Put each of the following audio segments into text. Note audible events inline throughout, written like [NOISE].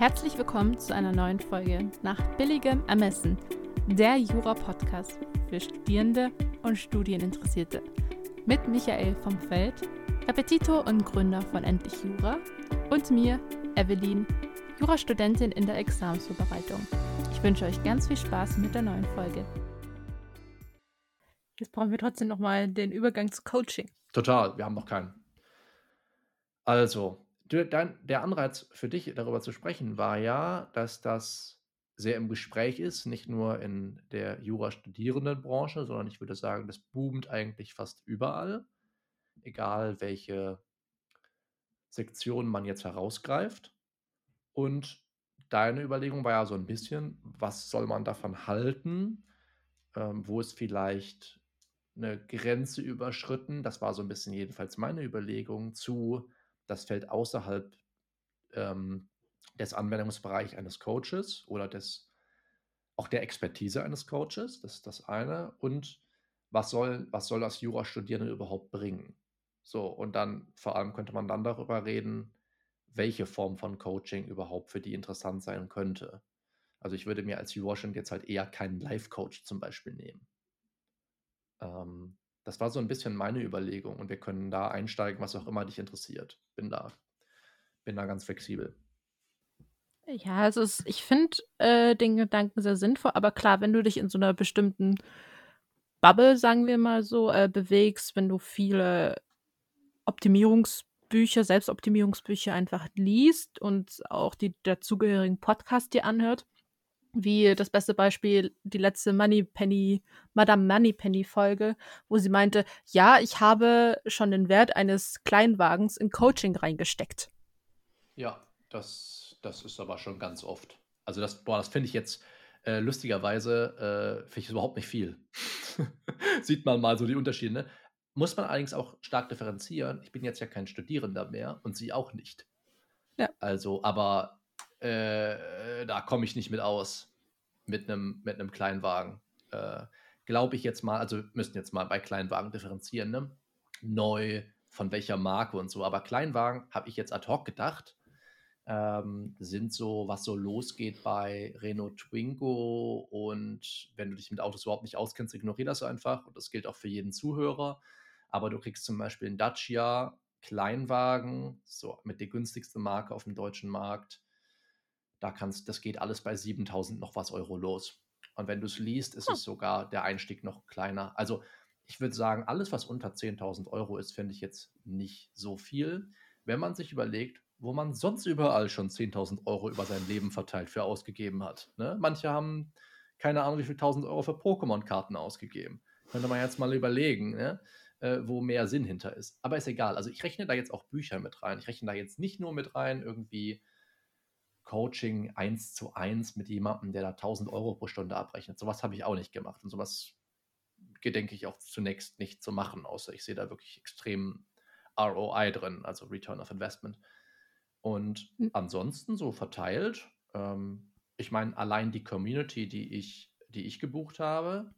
Herzlich willkommen zu einer neuen Folge nach billigem Ermessen, der Jura-Podcast für Studierende und Studieninteressierte. Mit Michael vom Feld, Repetitor und Gründer von Endlich Jura und mir, Evelyn, Jurastudentin in der Examensvorbereitung. Ich wünsche euch ganz viel Spaß mit der neuen Folge. Jetzt brauchen wir trotzdem nochmal den Übergang zu Coaching. Total, wir haben noch keinen. Also, der Anreiz für dich, darüber zu sprechen, war ja, dass das sehr im Gespräch ist, nicht nur in der Jura-Studierendenbranche, sondern ich würde sagen, das boomt eigentlich fast überall, egal welche Sektion man jetzt herausgreift. Und deine Überlegung war ja so ein bisschen, was soll man davon halten? Ähm, wo ist vielleicht eine Grenze überschritten? Das war so ein bisschen jedenfalls meine Überlegung zu das fällt außerhalb ähm, des Anwendungsbereichs eines Coaches oder des, auch der Expertise eines Coaches. Das ist das eine. Und was soll, was soll das Jurastudierende überhaupt bringen? So, und dann vor allem könnte man dann darüber reden, welche Form von Coaching überhaupt für die interessant sein könnte. Also ich würde mir als Jurastudent jetzt halt eher keinen Life-Coach zum Beispiel nehmen. Ähm, das war so ein bisschen meine Überlegung und wir können da einsteigen, was auch immer dich interessiert. Bin da, bin da ganz flexibel. Ja, also es, ich finde äh, den Gedanken sehr sinnvoll, aber klar, wenn du dich in so einer bestimmten Bubble, sagen wir mal so, äh, bewegst, wenn du viele Optimierungsbücher, Selbstoptimierungsbücher einfach liest und auch die dazugehörigen Podcasts dir anhört, wie das beste Beispiel die letzte Moneypenny, Madame Moneypenny Folge, wo sie meinte, ja, ich habe schon den Wert eines Kleinwagens in Coaching reingesteckt. Ja, das, das ist aber schon ganz oft. Also das, boah, das finde ich jetzt äh, lustigerweise, äh, finde ich überhaupt nicht viel. [LAUGHS] Sieht man mal so die Unterschiede. Ne? Muss man allerdings auch stark differenzieren. Ich bin jetzt ja kein Studierender mehr und sie auch nicht. Ja. Also, aber äh, da komme ich nicht mit aus. Mit einem mit einem Kleinwagen. Äh, Glaube ich jetzt mal, also müssen jetzt mal bei Kleinwagen differenzieren, ne? Neu, von welcher Marke und so. Aber Kleinwagen, habe ich jetzt ad hoc gedacht, ähm, sind so, was so losgeht bei Renault Twingo. Und wenn du dich mit Autos überhaupt nicht auskennst, ignoriere das einfach. Und das gilt auch für jeden Zuhörer. Aber du kriegst zum Beispiel einen Dacia Kleinwagen, so mit der günstigsten Marke auf dem deutschen Markt, da kannst, das geht alles bei 7000 noch was Euro los. Und wenn du es liest, ist hm. es sogar der Einstieg noch kleiner. Also ich würde sagen, alles, was unter 10.000 Euro ist, finde ich jetzt nicht so viel. Wenn man sich überlegt, wo man sonst überall schon 10.000 Euro über sein Leben verteilt für ausgegeben hat. Ne? Manche haben keine Ahnung, wie viel 1000 Euro für Pokémon-Karten ausgegeben. Könnte man jetzt mal überlegen, ne? äh, wo mehr Sinn hinter ist. Aber ist egal. Also ich rechne da jetzt auch Bücher mit rein. Ich rechne da jetzt nicht nur mit rein, irgendwie Coaching eins zu eins mit jemandem, der da 1000 Euro pro Stunde abrechnet. Sowas habe ich auch nicht gemacht und sowas gedenke ich auch zunächst nicht zu machen, außer ich sehe da wirklich extrem ROI drin, also Return of Investment. Und mhm. ansonsten so verteilt, ähm, ich meine, allein die Community, die ich, die ich gebucht habe,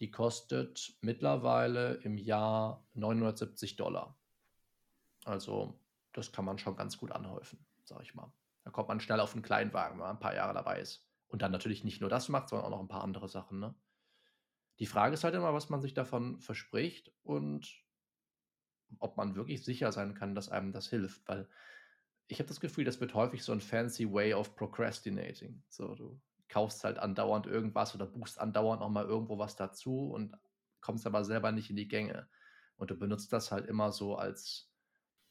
die kostet mittlerweile im Jahr 970 Dollar. Also das kann man schon ganz gut anhäufen, sage ich mal. Da kommt man schnell auf einen Kleinwagen, wenn man ein paar Jahre dabei ist. Und dann natürlich nicht nur das macht, sondern auch noch ein paar andere Sachen. Ne? Die Frage ist halt immer, was man sich davon verspricht und ob man wirklich sicher sein kann, dass einem das hilft. Weil ich habe das Gefühl, das wird häufig so ein fancy way of procrastinating. So, du kaufst halt andauernd irgendwas oder buchst andauernd nochmal irgendwo was dazu und kommst aber selber nicht in die Gänge. Und du benutzt das halt immer so als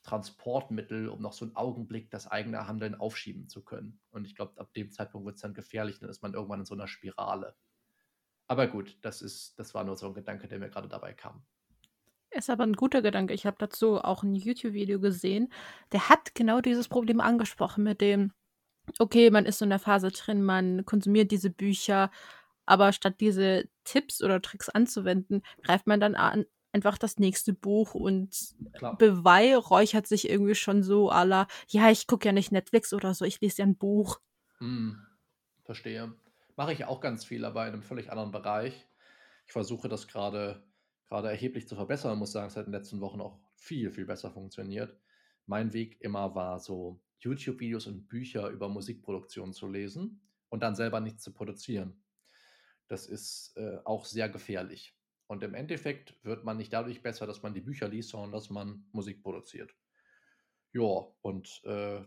Transportmittel, um noch so einen Augenblick das eigene Handeln aufschieben zu können. Und ich glaube, ab dem Zeitpunkt wird es dann gefährlich, dann ist man irgendwann in so einer Spirale. Aber gut, das ist, das war nur so ein Gedanke, der mir gerade dabei kam. Ist aber ein guter Gedanke. Ich habe dazu auch ein YouTube-Video gesehen. Der hat genau dieses Problem angesprochen mit dem, okay, man ist so in der Phase drin, man konsumiert diese Bücher, aber statt diese Tipps oder Tricks anzuwenden, greift man dann an, einfach das nächste Buch und Klar. beweihräuchert sich irgendwie schon so aller, ja, ich gucke ja nicht Netflix oder so, ich lese ja ein Buch. Hm, verstehe. Mache ich auch ganz viel, aber in einem völlig anderen Bereich. Ich versuche das gerade gerade erheblich zu verbessern. Ich muss sagen, es hat in den letzten Wochen auch viel, viel besser funktioniert. Mein Weg immer war so YouTube-Videos und Bücher über Musikproduktion zu lesen und dann selber nichts zu produzieren. Das ist äh, auch sehr gefährlich. Und im Endeffekt wird man nicht dadurch besser, dass man die Bücher liest, sondern dass man Musik produziert. Ja, und äh,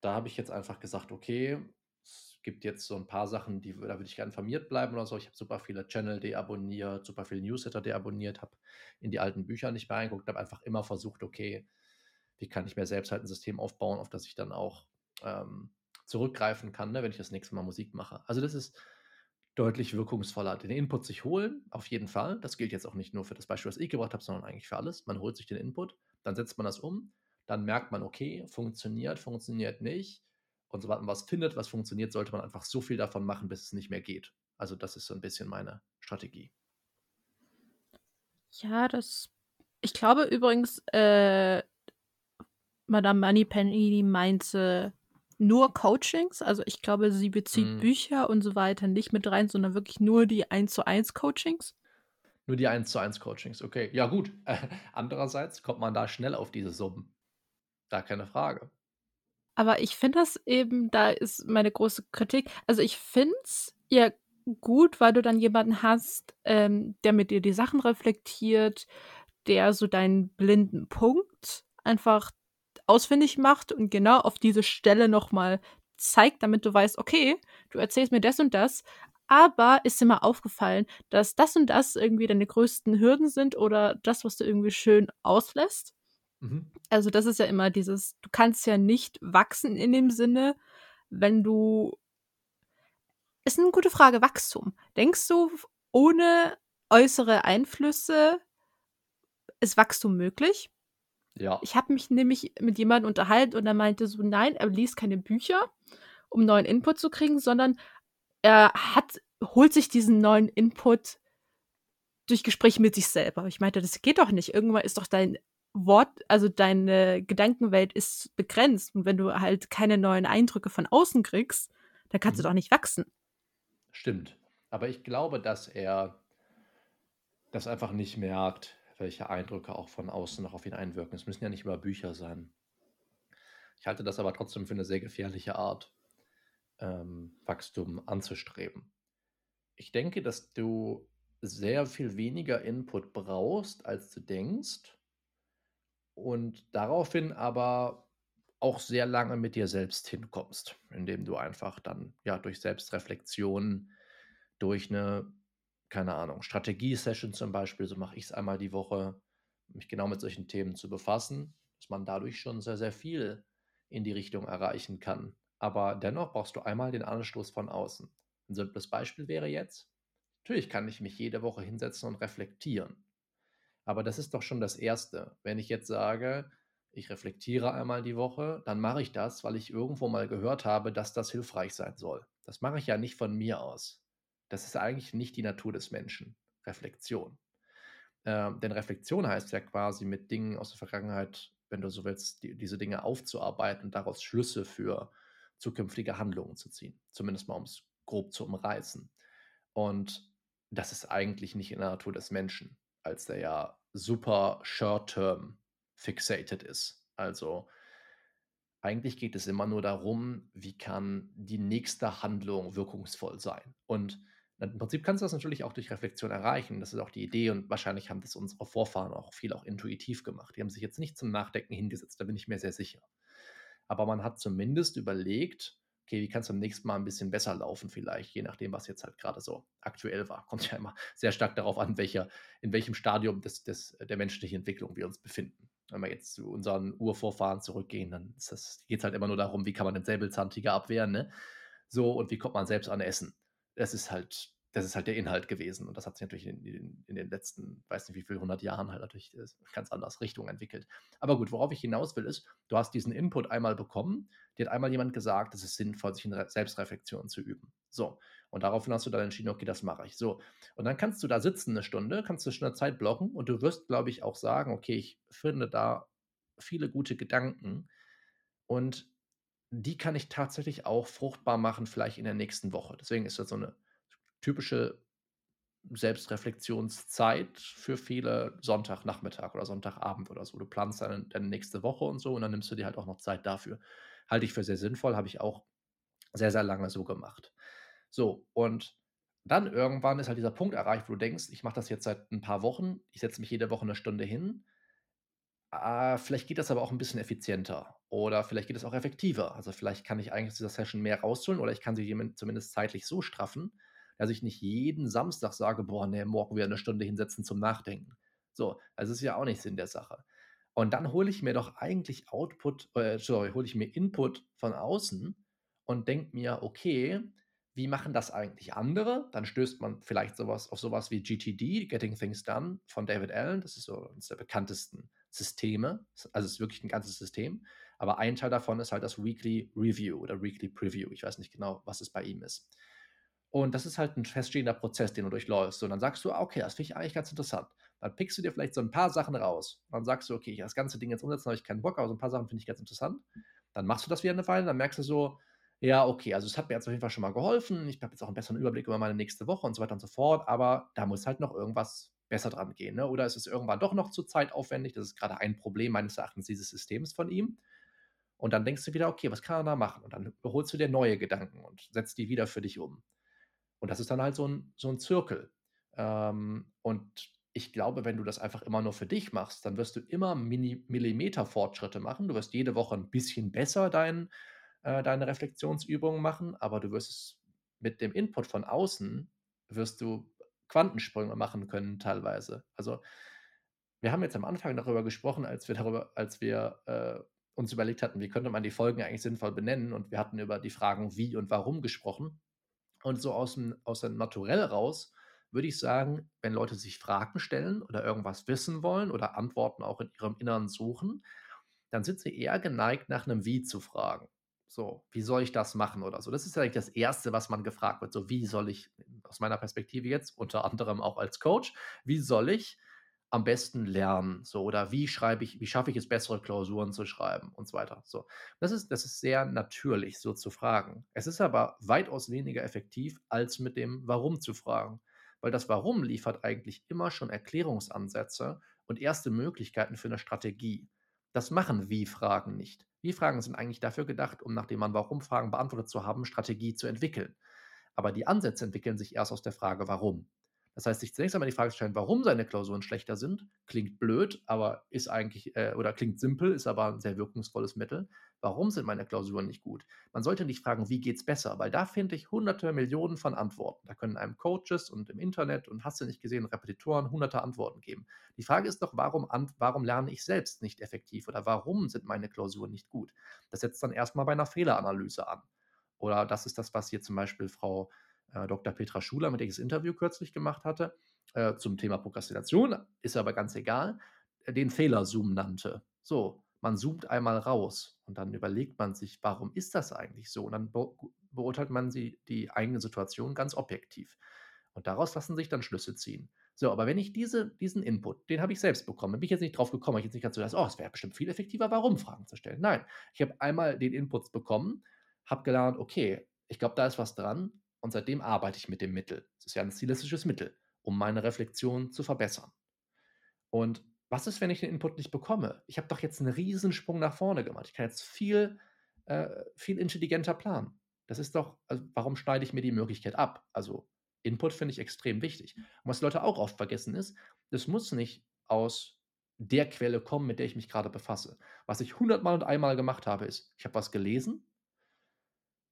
da habe ich jetzt einfach gesagt, okay, es gibt jetzt so ein paar Sachen, die, da würde ich gerne informiert bleiben oder so. Ich habe super viele Channel deabonniert, super viele Newsletter deabonniert, habe in die alten Bücher nicht mehr reingeguckt, habe einfach immer versucht, okay, wie kann ich mir selbst halt ein System aufbauen, auf das ich dann auch ähm, zurückgreifen kann, ne, wenn ich das nächste Mal Musik mache. Also das ist deutlich wirkungsvoller. Den Input sich holen, auf jeden Fall. Das gilt jetzt auch nicht nur für das Beispiel, was ich gebracht habe, sondern eigentlich für alles. Man holt sich den Input, dann setzt man das um, dann merkt man, okay, funktioniert, funktioniert nicht. Und sobald man was findet, was funktioniert, sollte man einfach so viel davon machen, bis es nicht mehr geht. Also das ist so ein bisschen meine Strategie. Ja, das. Ich glaube übrigens, äh, Madame Moneypenny meinte nur Coachings. Also ich glaube, sie bezieht Mhm. Bücher und so weiter nicht mit rein, sondern wirklich nur die 1 zu 1 Coachings. Nur die 1 zu 1 Coachings, okay. Ja, gut. [LAUGHS] Andererseits kommt man da schnell auf diese Summen. Gar keine Frage. Aber ich finde das eben, da ist meine große Kritik. Also ich finde es ja gut, weil du dann jemanden hast, ähm, der mit dir die Sachen reflektiert, der so deinen blinden Punkt einfach ausfindig macht und genau auf diese Stelle nochmal zeigt, damit du weißt, okay, du erzählst mir das und das, aber ist dir mal aufgefallen, dass das und das irgendwie deine größten Hürden sind oder das, was du irgendwie schön auslässt? Mhm. Also das ist ja immer dieses, du kannst ja nicht wachsen in dem Sinne, wenn du. Ist eine gute Frage, Wachstum. Denkst du, ohne äußere Einflüsse ist Wachstum möglich? Ja. Ich habe mich nämlich mit jemandem unterhalten und er meinte so, nein, er liest keine Bücher, um neuen Input zu kriegen, sondern er hat, holt sich diesen neuen Input durch Gespräche mit sich selber. Ich meinte, das geht doch nicht. Irgendwann ist doch dein Wort, also deine Gedankenwelt ist begrenzt. Und wenn du halt keine neuen Eindrücke von außen kriegst, dann kannst Mhm. du doch nicht wachsen. Stimmt. Aber ich glaube, dass er das einfach nicht merkt, welche Eindrücke auch von außen noch auf ihn einwirken. Es müssen ja nicht immer Bücher sein. Ich halte das aber trotzdem für eine sehr gefährliche Art, ähm, Wachstum anzustreben. Ich denke, dass du sehr viel weniger Input brauchst, als du denkst. Und daraufhin aber auch sehr lange mit dir selbst hinkommst, indem du einfach dann ja durch Selbstreflexion, durch eine, keine Ahnung, Strategie-Session zum Beispiel, so mache ich es einmal die Woche, mich genau mit solchen Themen zu befassen, dass man dadurch schon sehr, sehr viel in die Richtung erreichen kann. Aber dennoch brauchst du einmal den Anstoß von außen. Ein simples Beispiel wäre jetzt, natürlich kann ich mich jede Woche hinsetzen und reflektieren. Aber das ist doch schon das Erste. Wenn ich jetzt sage, ich reflektiere einmal die Woche, dann mache ich das, weil ich irgendwo mal gehört habe, dass das hilfreich sein soll. Das mache ich ja nicht von mir aus. Das ist eigentlich nicht die Natur des Menschen. Reflexion. Ähm, denn Reflexion heißt ja quasi mit Dingen aus der Vergangenheit, wenn du so willst, die, diese Dinge aufzuarbeiten und daraus Schlüsse für zukünftige Handlungen zu ziehen. Zumindest mal, um es grob zu umreißen. Und das ist eigentlich nicht in der Natur des Menschen, als der ja super short-term fixated ist. Also eigentlich geht es immer nur darum, wie kann die nächste Handlung wirkungsvoll sein. Und im Prinzip kannst du das natürlich auch durch Reflexion erreichen. Das ist auch die Idee und wahrscheinlich haben das unsere Vorfahren auch viel auch intuitiv gemacht. Die haben sich jetzt nicht zum Nachdenken hingesetzt, da bin ich mir sehr sicher. Aber man hat zumindest überlegt, okay, wie kann es beim nächsten Mal ein bisschen besser laufen vielleicht, je nachdem, was jetzt halt gerade so aktuell war. [LAUGHS] Kommt ja immer sehr stark darauf an, welcher, in welchem Stadium des, des, der menschlichen Entwicklung wir uns befinden. Wenn wir jetzt zu unseren Urvorfahren zurückgehen, dann geht es halt immer nur darum, wie kann man den Säbelzahntiger abwehren, ne? So, und wie kommt man selbst an Essen? Das ist halt, das ist halt der Inhalt gewesen. Und das hat sich natürlich in, in, in den letzten, weiß nicht wie viel, 100 Jahren halt natürlich ganz anders Richtung entwickelt. Aber gut, worauf ich hinaus will, ist, du hast diesen Input einmal bekommen, dir hat einmal jemand gesagt, es ist sinnvoll, sich in Selbstreflexion zu üben. So, und daraufhin hast du dann entschieden, okay, das mache ich. So, und dann kannst du da sitzen eine Stunde, kannst du schon eine Zeit blocken und du wirst, glaube ich, auch sagen, okay, ich finde da viele gute Gedanken und die kann ich tatsächlich auch fruchtbar machen, vielleicht in der nächsten Woche. Deswegen ist das so eine typische Selbstreflexionszeit für viele Sonntagnachmittag oder Sonntagabend oder so. Du planst deine, deine nächste Woche und so und dann nimmst du dir halt auch noch Zeit dafür. Halte ich für sehr sinnvoll, habe ich auch sehr, sehr lange so gemacht. So, und dann irgendwann ist halt dieser Punkt erreicht, wo du denkst: „Ich mache das jetzt seit ein paar Wochen. Ich setze mich jede Woche eine Stunde hin. Ah, vielleicht geht das aber auch ein bisschen effizienter oder vielleicht geht es auch effektiver. Also, vielleicht kann ich eigentlich aus dieser Session mehr rausholen oder ich kann sie zumindest zeitlich so straffen, dass ich nicht jeden Samstag sage: „Boah, ne, morgen wieder eine Stunde hinsetzen zum Nachdenken.“ So, also, ist ja auch nicht Sinn der Sache. Und dann hole ich mir doch eigentlich Output äh, sorry, hole ich mir Input von außen und denke mir: „Okay, wie machen das eigentlich andere?“ Dann stößt man vielleicht so auf sowas wie GTD, Getting Things Done von David Allen. Das ist so eines der bekanntesten Systeme. Also, es ist wirklich ein ganzes System. Aber ein Teil davon ist halt das Weekly Review oder Weekly Preview. Ich weiß nicht genau, was es bei ihm ist. Und das ist halt ein feststehender Prozess, den du durchläufst. Und dann sagst du: „Ah, okay, das finde ich eigentlich ganz interessant.“ Dann pickst du dir vielleicht so ein paar Sachen raus. Dann sagst du: „Okay, ich das ganze Ding jetzt umsetzen, habe ich keinen Bock, aber so ein paar Sachen finde ich ganz interessant.“ Dann machst du das wieder eine Weile, dann merkst du so: „Ja, okay, also es hat mir jetzt auf jeden Fall schon mal geholfen. Ich habe jetzt auch einen besseren Überblick über meine nächste Woche“ und so weiter und so fort, aber da muss halt noch irgendwas besser dran gehen, ne? Oder es ist irgendwann doch noch zu zeitaufwendig. Das ist gerade ein Problem meines Erachtens dieses Systems von ihm. Und dann denkst du wieder: „Okay, was kann er da machen?“ Und dann holst du dir neue Gedanken und setzt die wieder für dich um. Und das ist dann halt so ein so 'n Zirkel. Ähm, und ich glaube, wenn du das einfach immer nur für dich machst, dann wirst du immer Mini Millimeter-Fortschritte machen. Du wirst jede Woche ein bisschen besser dein äh, deine Reflexionsübungen machen, aber du wirst es mit dem Input von außen wirst du Quantensprünge machen können teilweise. Also, wir haben jetzt am Anfang darüber gesprochen, als wir darüber als wir, äh, uns überlegt hatten, wie könnte man die Folgen eigentlich sinnvoll benennen und wir hatten über die Fragen „Wie“ und „Warum“ gesprochen. Und so aus dem aus dem Naturell raus würde ich sagen, wenn Leute sich Fragen stellen oder irgendwas wissen wollen oder Antworten auch in ihrem Inneren suchen, dann sind sie eher geneigt, nach einem Wie zu fragen. So: „Wie soll ich das machen?“ oder so. Das ist ja eigentlich das Erste, was man gefragt wird. So: „Wie soll ich“ aus meiner Perspektive jetzt, unter anderem auch als Coach, „wie soll ich am besten lernen?“ So, oder „Wie schreibe ich wie schaffe ich es, bessere Klausuren zu schreiben?“ und so weiter. So. Das ist das ist sehr natürlich, so zu fragen. Es ist aber weitaus weniger effektiv, als mit dem Warum zu fragen, weil das Warum liefert eigentlich immer schon Erklärungsansätze und erste Möglichkeiten für eine Strategie. Das machen Wie-Fragen nicht. Wie-Fragen sind eigentlich dafür gedacht, um, nachdem man Warum-Fragen beantwortet zu haben, Strategie zu entwickeln. Aber die Ansätze entwickeln sich erst aus der Frage Warum. Das heißt, sich zunächst einmal die Frage zu stellen, warum seine Klausuren schlechter sind, klingt blöd, aber ist eigentlich, äh, oder klingt simpel, ist aber ein sehr wirkungsvolles Mittel. Warum sind meine Klausuren nicht gut? Man sollte nicht fragen, wie geht's besser, weil da finde ich hunderte Millionen von Antworten. Da können einem Coaches und im Internet und hast du nicht gesehen, Repetitoren hunderte Antworten geben. Die Frage ist doch, warum, warum lerne ich selbst nicht effektiv oder warum sind meine Klausuren nicht gut? Das setzt dann erstmal bei einer Fehleranalyse an. Oder das ist das, was hier zum Beispiel Frau äh, Dr. Petra Schuler, mit der ich das Interview kürzlich gemacht hatte, äh, zum Thema Prokrastination, ist aber ganz egal, äh, den Fehlerzoom nannte. So, man zoomt einmal raus und dann überlegt man sich, warum ist das eigentlich so? Und dann be beurteilt man sie, die eigene Situation ganz objektiv. Und daraus lassen sich dann Schlüsse ziehen. So, aber wenn ich diese, diesen Input, den habe ich selbst bekommen, bin ich jetzt nicht drauf gekommen, ich jetzt nicht ganz so, dass, oh, es wäre bestimmt viel effektiver, warum Fragen zu stellen. Nein, ich habe einmal den Input bekommen, habe gelernt, okay, ich glaube, da ist was dran und seitdem arbeite ich mit dem Mittel. Es ist ja ein stilistisches Mittel, um meine Reflexion zu verbessern. Und was ist, wenn ich den Input nicht bekomme? Ich habe doch jetzt einen Riesensprung nach vorne gemacht. Ich kann jetzt viel, äh, viel intelligenter planen. Das ist doch, also warum schneide ich mir die Möglichkeit ab? Also Input finde ich extrem wichtig. Und was Leute auch oft vergessen ist, das muss nicht aus der Quelle kommen, mit der ich mich gerade befasse. Was ich hundertmal und einmal gemacht habe, ist, ich habe was gelesen,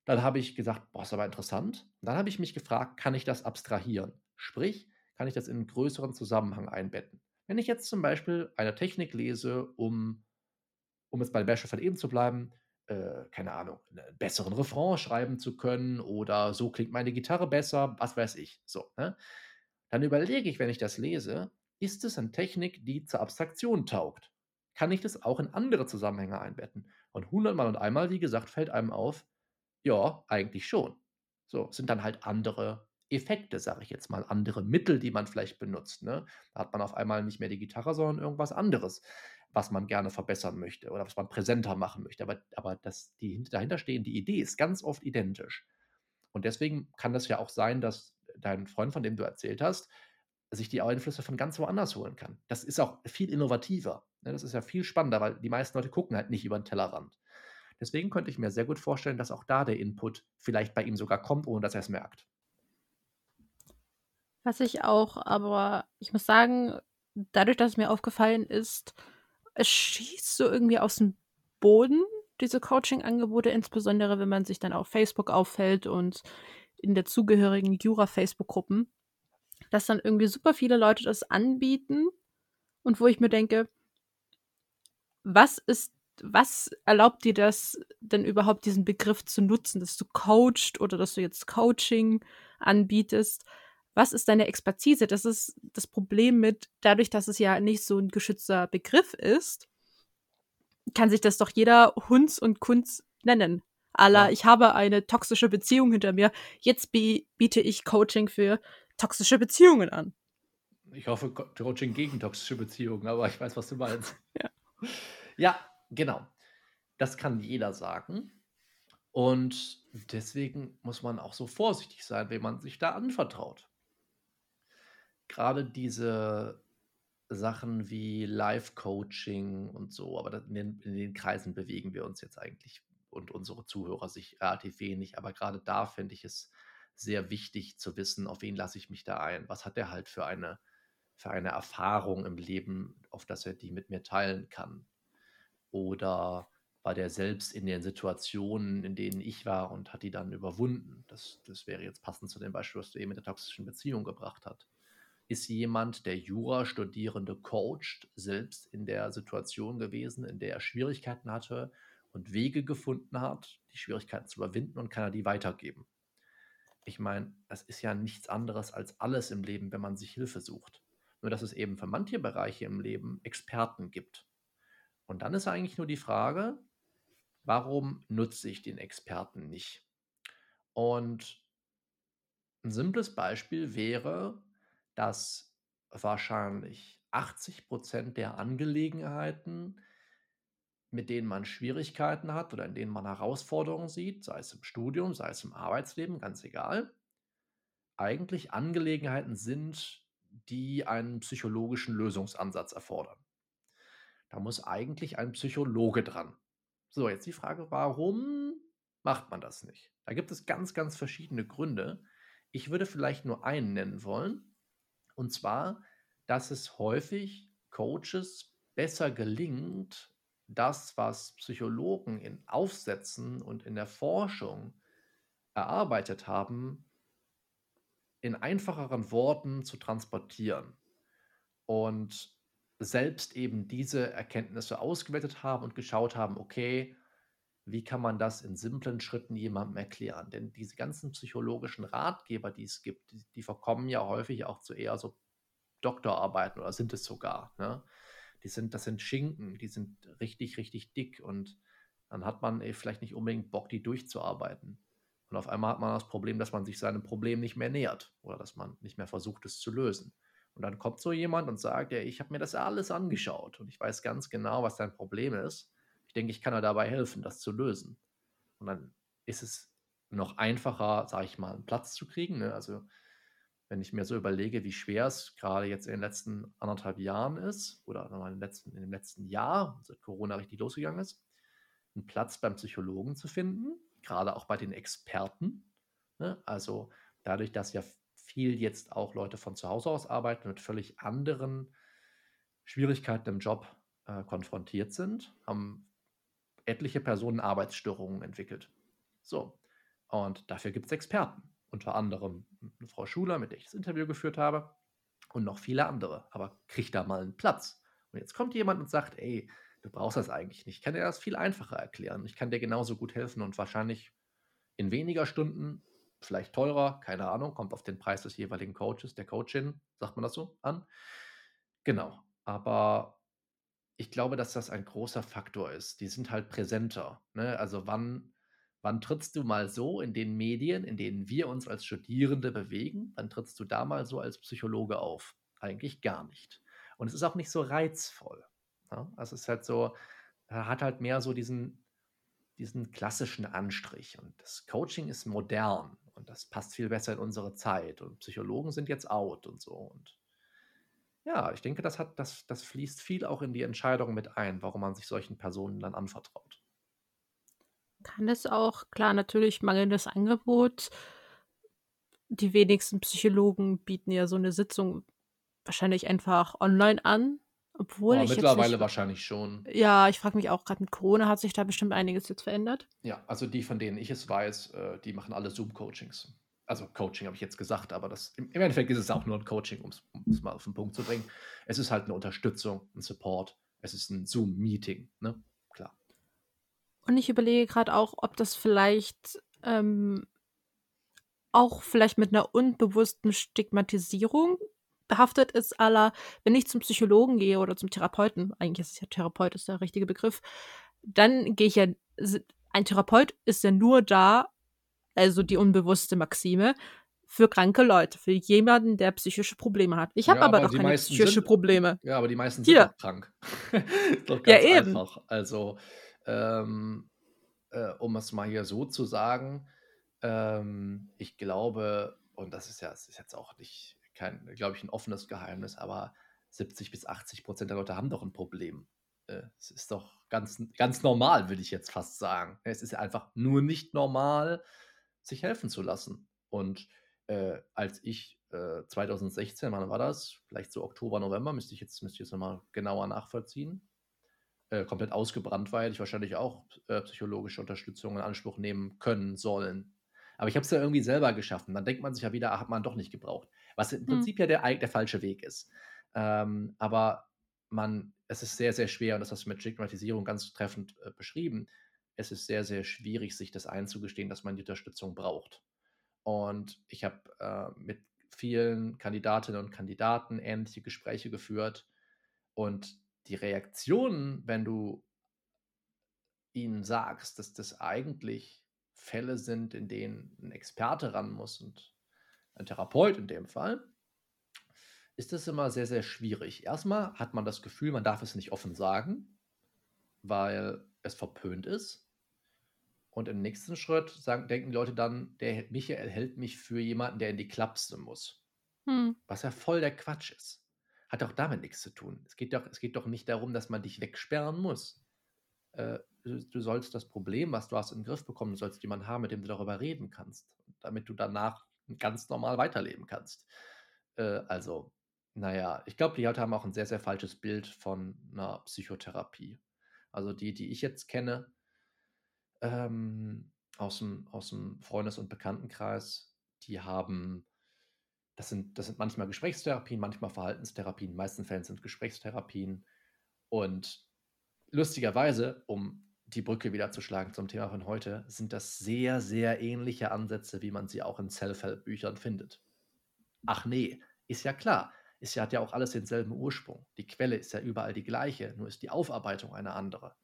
dann habe ich gesagt: „Boah, ist aber interessant.“ dann habe ich mich gefragt: „Kann ich das abstrahieren?“ Sprich, kann ich das in 'n größeren Zusammenhang einbetten? Wenn ich jetzt zum Beispiel eine Technik lese, um um jetzt bei Beispiel von eben zu bleiben, äh, keine Ahnung, 'nen besseren Refrain schreiben zu können oder „so klingt meine Gitarre besser“, was weiß ich, so, ne? Dann überlege ich, wenn ich das lese, ist es 'ne Technik, die zur Abstraktion taugt? Kann ich das auch in andere Zusammenhänge einbetten? Und hundertmal und einmal, wie gesagt, fällt einem auf ja, eigentlich schon. So, sind dann halt andere Effekte, sage ich jetzt mal, andere Mittel, die man vielleicht benutzt, ne? Da hat man auf einmal nicht mehr die Gitarre, sondern irgendwas anderes, was man gerne verbessern möchte oder was man präsenter machen möchte. Aber aber das die dahinterstehende Idee ist ganz oft identisch. Und deswegen kann das ja auch sein, dass dein Freund, von dem du erzählt hast, sich die Einflüsse von ganz woanders holen kann. Das ist auch viel innovativer, ne? Das ist ja viel spannender, weil die meisten Leute gucken halt nicht über den Tellerrand. Deswegen könnte ich mir sehr gut vorstellen, dass auch da der Input vielleicht bei ihm sogar kommt, ohne dass er es merkt. Was ich auch aber ich muss sagen, dadurch, dass es mir aufgefallen ist, es schießt so irgendwie aus dem Boden, diese Coaching-Angebote, insbesondere wenn man sich dann auf Facebook auffällt und in der zugehörigen Jura-Facebook-Gruppen, dass dann irgendwie super viele Leute das anbieten und wo ich mir denke, was ist was erlaubt dir das denn überhaupt, diesen Begriff zu nutzen, dass du coacht oder dass du jetzt Coaching anbietest? Was ist deine Expertise? Das ist das Problem mit, dadurch, dass es ja nicht so ein geschützter Begriff ist, kann sich das doch jeder Hunds und Kunz nennen. Allah, ja. ich habe eine toxische Beziehung hinter mir. Jetzt biete ich Coaching für toxische Beziehungen an. Ich hoffe, Coaching gegen toxische Beziehungen, aber ich weiß, was du meinst. [LAUGHS] Ja. Ja, genau. Das kann jeder sagen. Und deswegen muss man auch so vorsichtig sein, wenn man sich da anvertraut. Gerade diese Sachen wie Live-Coaching und so, aber in den, in den Kreisen bewegen wir uns jetzt eigentlich und unsere Zuhörer sich relativ wenig. Aber gerade da finde ich es sehr wichtig zu wissen, auf wen lasse ich mich da ein? Was hat er halt für eine, für eine Erfahrung im Leben, auf dass er die mit mir teilen kann? Oder war der selbst in den Situationen, in denen ich war und hat die dann überwunden? Das, das wäre jetzt passend zu dem Beispiel, was du eben mit der toxischen Beziehung gebracht hast. Ist jemand, der Jura-Studierende coacht, selbst in der Situation gewesen, in der er Schwierigkeiten hatte und Wege gefunden hat, die Schwierigkeiten zu überwinden und kann er die weitergeben? Ich meine, das ist ja nichts anderes als alles im Leben, wenn man sich Hilfe sucht. Nur dass es eben für manche Bereiche im Leben Experten gibt. Und dann ist eigentlich nur die Frage, warum nutze ich den Experten nicht? Und ein simples Beispiel wäre, dass wahrscheinlich 80 Prozent der Angelegenheiten, mit denen man Schwierigkeiten hat oder in denen man Herausforderungen sieht, sei es im Studium, sei es im Arbeitsleben, ganz egal, eigentlich Angelegenheiten sind, die einen psychologischen Lösungsansatz erfordern. Da muss eigentlich ein Psychologe dran. So, jetzt die Frage, warum macht man das nicht? Da gibt es ganz, ganz verschiedene Gründe. Ich würde vielleicht nur einen nennen wollen. Und zwar, dass es häufig Coaches besser gelingt, das, was Psychologen in Aufsätzen und in der Forschung erarbeitet haben, in einfacheren Worten zu transportieren und selbst eben diese Erkenntnisse ausgewertet haben und geschaut haben, okay, wie kann man das in simplen Schritten jemandem erklären? Denn diese ganzen psychologischen Ratgeber, die es gibt, die, die verkommen ja häufig auch zu eher so Doktorarbeiten oder sind es sogar. Ne? die sind, das sind Schinken, die sind richtig, richtig dick und dann hat man vielleicht nicht unbedingt Bock, die durchzuarbeiten. Und auf einmal hat man das Problem, dass man sich seinem Problem nicht mehr nähert oder dass man nicht mehr versucht, es zu lösen. Und dann kommt so jemand und sagt, ey, ich habe mir das alles angeschaut und ich weiß ganz genau, was dein Problem ist. Ich denke, ich kann dir dabei helfen, das zu lösen. Und dann ist es noch einfacher, sage ich mal, einen Platz zu kriegen. Ne? Also wenn ich mir so überlege, wie schwer es gerade jetzt in den letzten anderthalb Jahren ist oder in, letzten, in dem letzten Jahr, seit Corona richtig losgegangen ist, einen Platz beim Psychologen zu finden, gerade auch bei den Experten. Ne? Also dadurch, dass ja viel jetzt auch Leute von zu Hause aus arbeiten mit völlig anderen Schwierigkeiten im Job äh, konfrontiert sind, haben etliche Personen Arbeitsstörungen entwickelt. So, und dafür gibt es Experten unter anderem Frau Schuler, mit der ich das Interview geführt habe, und noch viele andere. Aber kriegt da mal einen Platz. Und jetzt kommt jemand und sagt, ey, du brauchst das eigentlich nicht. Ich kann dir das viel einfacher erklären. Ich kann dir genauso gut helfen und wahrscheinlich in weniger Stunden, vielleicht teurer, keine Ahnung, kommt auf den Preis des jeweiligen Coaches, der Coachin, sagt man das so, an. Genau. Aber ich glaube, dass das ein großer Faktor ist. Die sind halt präsenter. Ne? Also wann Wann trittst du mal so in den Medien, in denen wir uns als Studierende bewegen? Wann trittst du da mal so als Psychologe auf? Eigentlich gar nicht. Und es ist auch nicht so reizvoll. Ja? Also es ist halt so, er hat halt mehr so diesen, diesen klassischen Anstrich. Und das Coaching ist modern das passt viel besser in unsere Zeit. Und Psychologen sind jetzt out und so. Und ja, ich denke, das, hat, das, das fließt viel auch in die Entscheidung mit ein, warum man sich solchen Personen dann anvertraut. Kann es auch, klar, natürlich mangelndes Angebot. Die wenigsten Psychologen bieten ja so eine Sitzung wahrscheinlich einfach online an, obwohl Boah, ich mittlerweile nicht wahrscheinlich schon. ja, ich frage mich auch gerade mit Corona hat sich da bestimmt einiges jetzt verändert. Ja, also die, von denen ich es weiß, äh, die machen alle Zoom-Coachings. Also Coaching habe ich jetzt gesagt, aber das, im, im Endeffekt ist es auch nur ein Coaching, um es mal auf den Punkt zu bringen. Es ist halt eine Unterstützung, ein Support. Es ist ein Zoom-Meeting, ne? Klar. Und ich überlege gerade auch, ob das vielleicht ähm, auch vielleicht mit einer unbewussten Stigmatisierung behaftet ist, aller, wenn ich zum Psychologen gehe oder zum Therapeuten, eigentlich ist es ja Therapeut, ist der richtige Begriff, dann gehe ich ja, ein Therapeut ist ja nur da, also die unbewusste Maxime, für kranke Leute, für jemanden, der psychische Probleme hat. Ich habe Ja, aber aber doch keine psychische sind, Probleme. ja, aber die meisten sind Hier. doch krank. [LAUGHS] Ja, eben. einfach. Also, ähm, äh, um es mal hier so zu sagen, ähm, ich glaube, und das ist ja, das ist jetzt auch nicht kein, glaube ich, ein offenes Geheimnis, aber 70 bis 80 Prozent der Leute haben doch ein Problem. Äh, Es ist doch ganz, ganz normal, würde ich jetzt fast sagen. Es ist einfach nur nicht normal, sich helfen zu lassen. Und äh, als ich äh, 2016, wann war das? Vielleicht so Oktober, November, müsste ich jetzt, müsste ich jetzt nochmal genauer nachvollziehen. Äh, komplett ausgebrannt war, hätte ich wahrscheinlich auch äh, psychologische Unterstützung in Anspruch nehmen können sollen. Aber ich habe es ja irgendwie selber geschaffen. Dann denkt man sich ja wieder, ach, hat man doch nicht gebraucht. Was im Hm. Prinzip ja der, der falsche Weg ist. Ähm, aber man, es ist sehr, sehr schwer, und das hast du mit Stigmatisierung ganz treffend äh, beschrieben. Es ist sehr, sehr schwierig, sich das einzugestehen, dass man die Unterstützung braucht. Und ich habe äh, mit vielen Kandidatinnen und Kandidaten ähnliche Gespräche geführt. Und die Reaktionen, wenn du ihnen sagst, dass das eigentlich Fälle sind, in denen ein Experte ran muss und ein Therapeut in dem Fall, ist das immer sehr, sehr schwierig. Erstmal hat man das Gefühl, man darf es nicht offen sagen, weil es verpönt ist. Und im nächsten Schritt sagen, denken die Leute dann, der Michael hält mich für jemanden, der in die Klapse muss. Hm. Was ja voll der Quatsch ist. Hat auch damit nichts zu tun. Es geht doch, es geht doch nicht darum, dass man dich wegsperren muss. Äh, du, du sollst das Problem, was du hast, in den Griff bekommen. Du sollst jemanden haben, mit dem du darüber reden kannst, damit du danach ganz normal weiterleben kannst. Äh, also, naja, ich glaube, die Leute haben auch ein sehr, sehr falsches Bild von einer Psychotherapie. Also die, die ich jetzt kenne, ähm, aus dem, aus dem Freundes- und Bekanntenkreis, die haben, das sind, das sind manchmal Gesprächstherapien, manchmal Verhaltenstherapien, in meisten Fällen sind Gesprächstherapien. Und lustigerweise, um die Brücke wieder zu schlagen zum Thema von heute, sind das sehr, sehr ähnliche Ansätze, wie man sie auch in Self-Help-Büchern findet. Ach nee, ist ja klar. Ja, hat ja auch alles denselben Ursprung. Die Quelle ist ja überall die gleiche, nur ist die Aufarbeitung eine andere.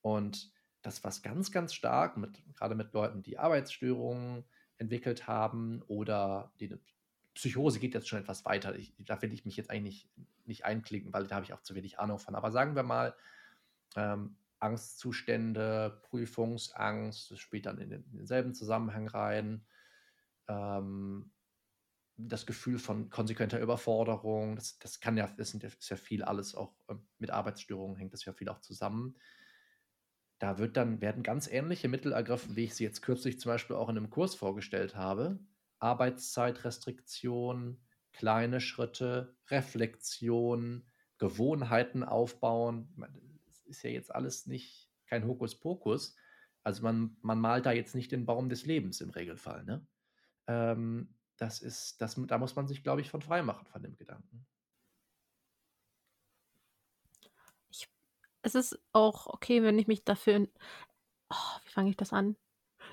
Und das, was ganz, ganz stark, mit, gerade mit Leuten, die Arbeitsstörungen entwickelt haben oder die Psychose geht jetzt schon etwas weiter. Ich, da will ich mich jetzt eigentlich nicht, nicht einklinken, weil da habe ich auch zu wenig Ahnung von. Aber sagen wir mal, ähm, Angstzustände, Prüfungsangst, das spielt dann in, den, in denselben Zusammenhang rein. Ähm, das Gefühl von konsequenter Überforderung, das, das kann ja, das ist ja viel alles auch ähm, mit Arbeitsstörungen hängt das ja viel auch zusammen. Da wird dann, werden ganz ähnliche Mittel ergriffen, wie ich sie jetzt kürzlich zum Beispiel auch in einem Kurs vorgestellt habe. Arbeitszeitrestriktion, kleine Schritte, Reflexion, Gewohnheiten aufbauen. Ist ja jetzt alles nicht kein Hokuspokus. Also man, man malt da jetzt nicht den Baum des Lebens im Regelfall. Ne? Ähm, das ist, das, da muss man sich, glaube ich, von frei machen von dem Gedanken. Ich, es ist auch okay, wenn ich mich dafür. Oh, wie fange ich das an?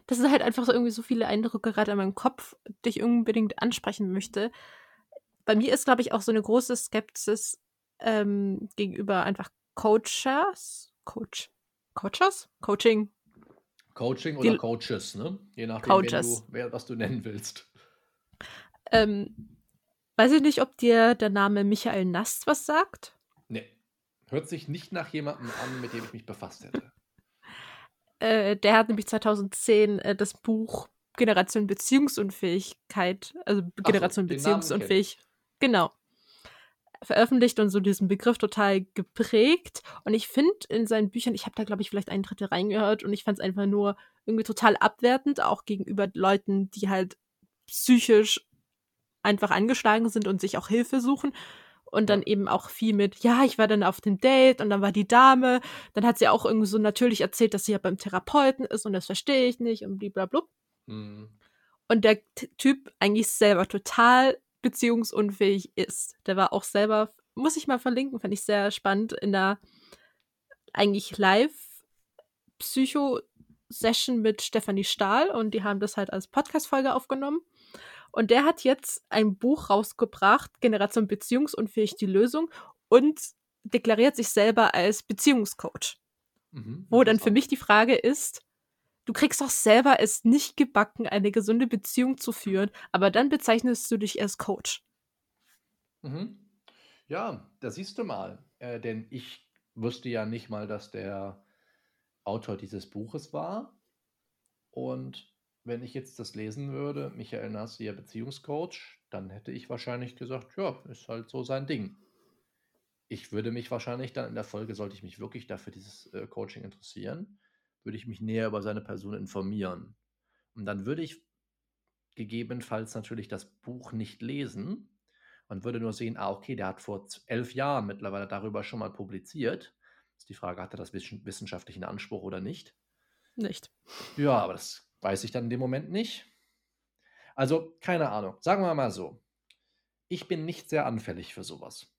Das ist halt einfach so irgendwie so viele Eindrücke gerade in meinem Kopf, die ich unbedingt ansprechen möchte. Bei mir ist, glaube ich, auch so eine große Skepsis ähm, gegenüber einfach Coaches. Coach. Coaches? Coaching. Coaching Die- oder Coaches, ne? Je nachdem, Coaches. du, wer, was du nennen willst. Ähm, weiß ich nicht, ob dir der Name Michael Nast was sagt. Nee. Hört sich nicht nach jemandem an, mit dem ich mich befasst hätte. [LAUGHS] Äh, der hat nämlich 2010 äh, das Buch Generation Beziehungsunfähigkeit, also Generation kenn Beziehungsunfähig, genau, veröffentlicht und so diesen Begriff total geprägt. Und ich finde in seinen Büchern, ich habe da, glaube ich, vielleicht ein Drittel reingehört und ich fand es einfach nur irgendwie total abwertend, auch gegenüber Leuten, die halt psychisch einfach angeschlagen sind und sich auch Hilfe suchen. Und dann eben auch viel mit, ja, ich war dann auf dem Date und dann war die Dame, dann hat sie auch irgendwie so natürlich erzählt, dass sie ja beim Therapeuten ist und das verstehe ich nicht und blablabla. Mhm. Und der Typ eigentlich selber total beziehungsunfähig ist. Der war auch selber, muss ich mal verlinken, fand ich sehr spannend, in der eigentlich Live-Psycho-Session mit Stefanie Stahl und die haben das halt als Podcast-Folge aufgenommen. Und der hat jetzt ein Buch rausgebracht, Generation Beziehungsunfähig die Lösung, und deklariert sich selber als Beziehungscoach. Mhm, wo dann für mich die Frage ist, du kriegst doch selber es nicht gebacken, eine gesunde Beziehung zu führen, aber dann bezeichnest du dich als Coach. Mhm. Ja, da siehst du mal. Äh, denn ich wusste ja nicht mal, dass der Autor dieses Buches war. Und wenn ich jetzt das lesen würde, Michael Nassier Beziehungscoach, dann hätte ich wahrscheinlich gesagt, ja, ist halt so sein Ding. Ich würde mich wahrscheinlich dann in der Folge, sollte ich mich wirklich dafür dieses äh, Coaching interessieren, würde ich mich näher über seine Person informieren. Und dann würde ich gegebenenfalls natürlich das Buch nicht lesen und würde nur sehen, ah, okay, der hat vor elf Jahren mittlerweile darüber schon mal publiziert. Ist die Frage, hat er das wissenschaftlichen Anspruch oder nicht? Nicht. Ja, aber das Weiß ich dann in dem Moment nicht. Also, keine Ahnung. Sagen wir mal so. Ich bin nicht sehr anfällig für sowas.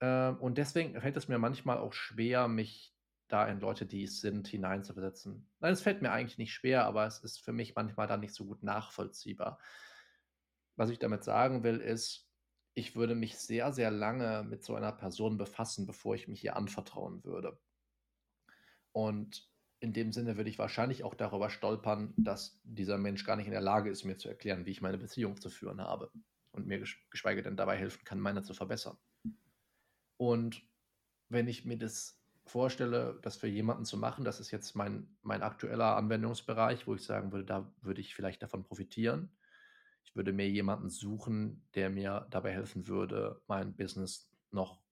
Ähm, und deswegen fällt es mir manchmal auch schwer, mich da in Leute, die es sind, hineinzuversetzen. Nein, es fällt mir eigentlich nicht schwer, aber es ist für mich manchmal dann nicht so gut nachvollziehbar. Was ich damit sagen will, ist, ich würde mich sehr, sehr lange mit so einer Person befassen, bevor ich mich ihr anvertrauen würde. Und in dem Sinne würde ich wahrscheinlich auch darüber stolpern, dass dieser Mensch gar nicht in der Lage ist, mir zu erklären, wie ich meine Beziehung zu führen habe und mir geschweige denn dabei helfen kann, meine zu verbessern. Und wenn ich mir das vorstelle, das für jemanden zu machen, das ist jetzt mein, mein aktueller Anwendungsbereich, wo ich sagen würde, da würde ich vielleicht davon profitieren. Ich würde mir jemanden suchen, der mir dabei helfen würde, mein Business noch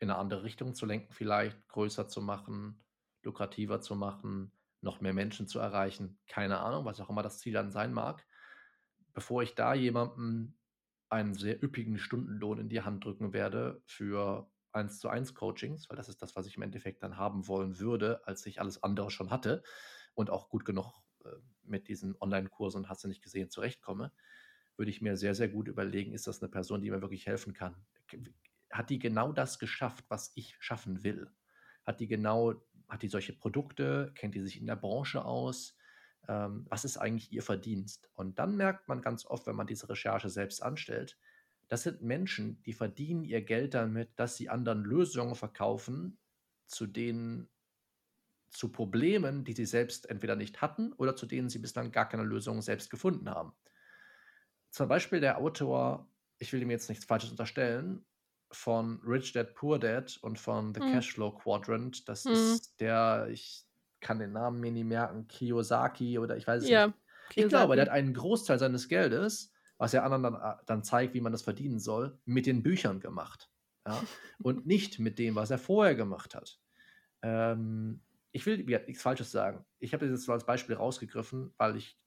in eine andere Richtung zu lenken, vielleicht größer zu machen, lukrativer zu machen, noch mehr Menschen zu erreichen, keine Ahnung, was auch immer das Ziel dann sein mag, bevor ich da jemandem einen sehr üppigen Stundenlohn in die Hand drücken werde für 1 zu 1 Coachings, weil das ist das, was ich im Endeffekt dann haben wollen würde, als ich alles andere schon hatte und auch gut genug äh, mit diesen Online-Kursen, hast du nicht gesehen, zurechtkomme, würde ich mir sehr, sehr gut überlegen, ist das eine Person, die mir wirklich helfen kann? Hat die genau das geschafft, was ich schaffen will? Hat die genau hat die solche Produkte? Kennt die sich in der Branche aus? Ähm, was ist eigentlich ihr Verdienst? Und dann merkt man ganz oft, wenn man diese Recherche selbst anstellt, das sind Menschen, die verdienen ihr Geld damit, dass sie anderen Lösungen verkaufen, zu denen zu Problemen, die sie selbst entweder nicht hatten oder zu denen sie bislang gar keine Lösung selbst gefunden haben. Zum Beispiel der Autor, ich will ihm jetzt nichts Falsches unterstellen, von Rich Dad Poor Dad und von The mhm. Cashflow Quadrant. Das mhm. ist der, ich kann den Namen mir nie merken, Kiyosaki oder ich weiß es ja, nicht. Kiyosaki. Ich glaube, der hat einen Großteil seines Geldes, was er anderen dann, äh, dann zeigt, wie man das verdienen soll, mit den Büchern gemacht. Ja? [LAUGHS] und nicht mit dem, was er vorher gemacht hat. Ähm, ich will nichts Falsches sagen. Ich habe das jetzt als Beispiel rausgegriffen, weil ich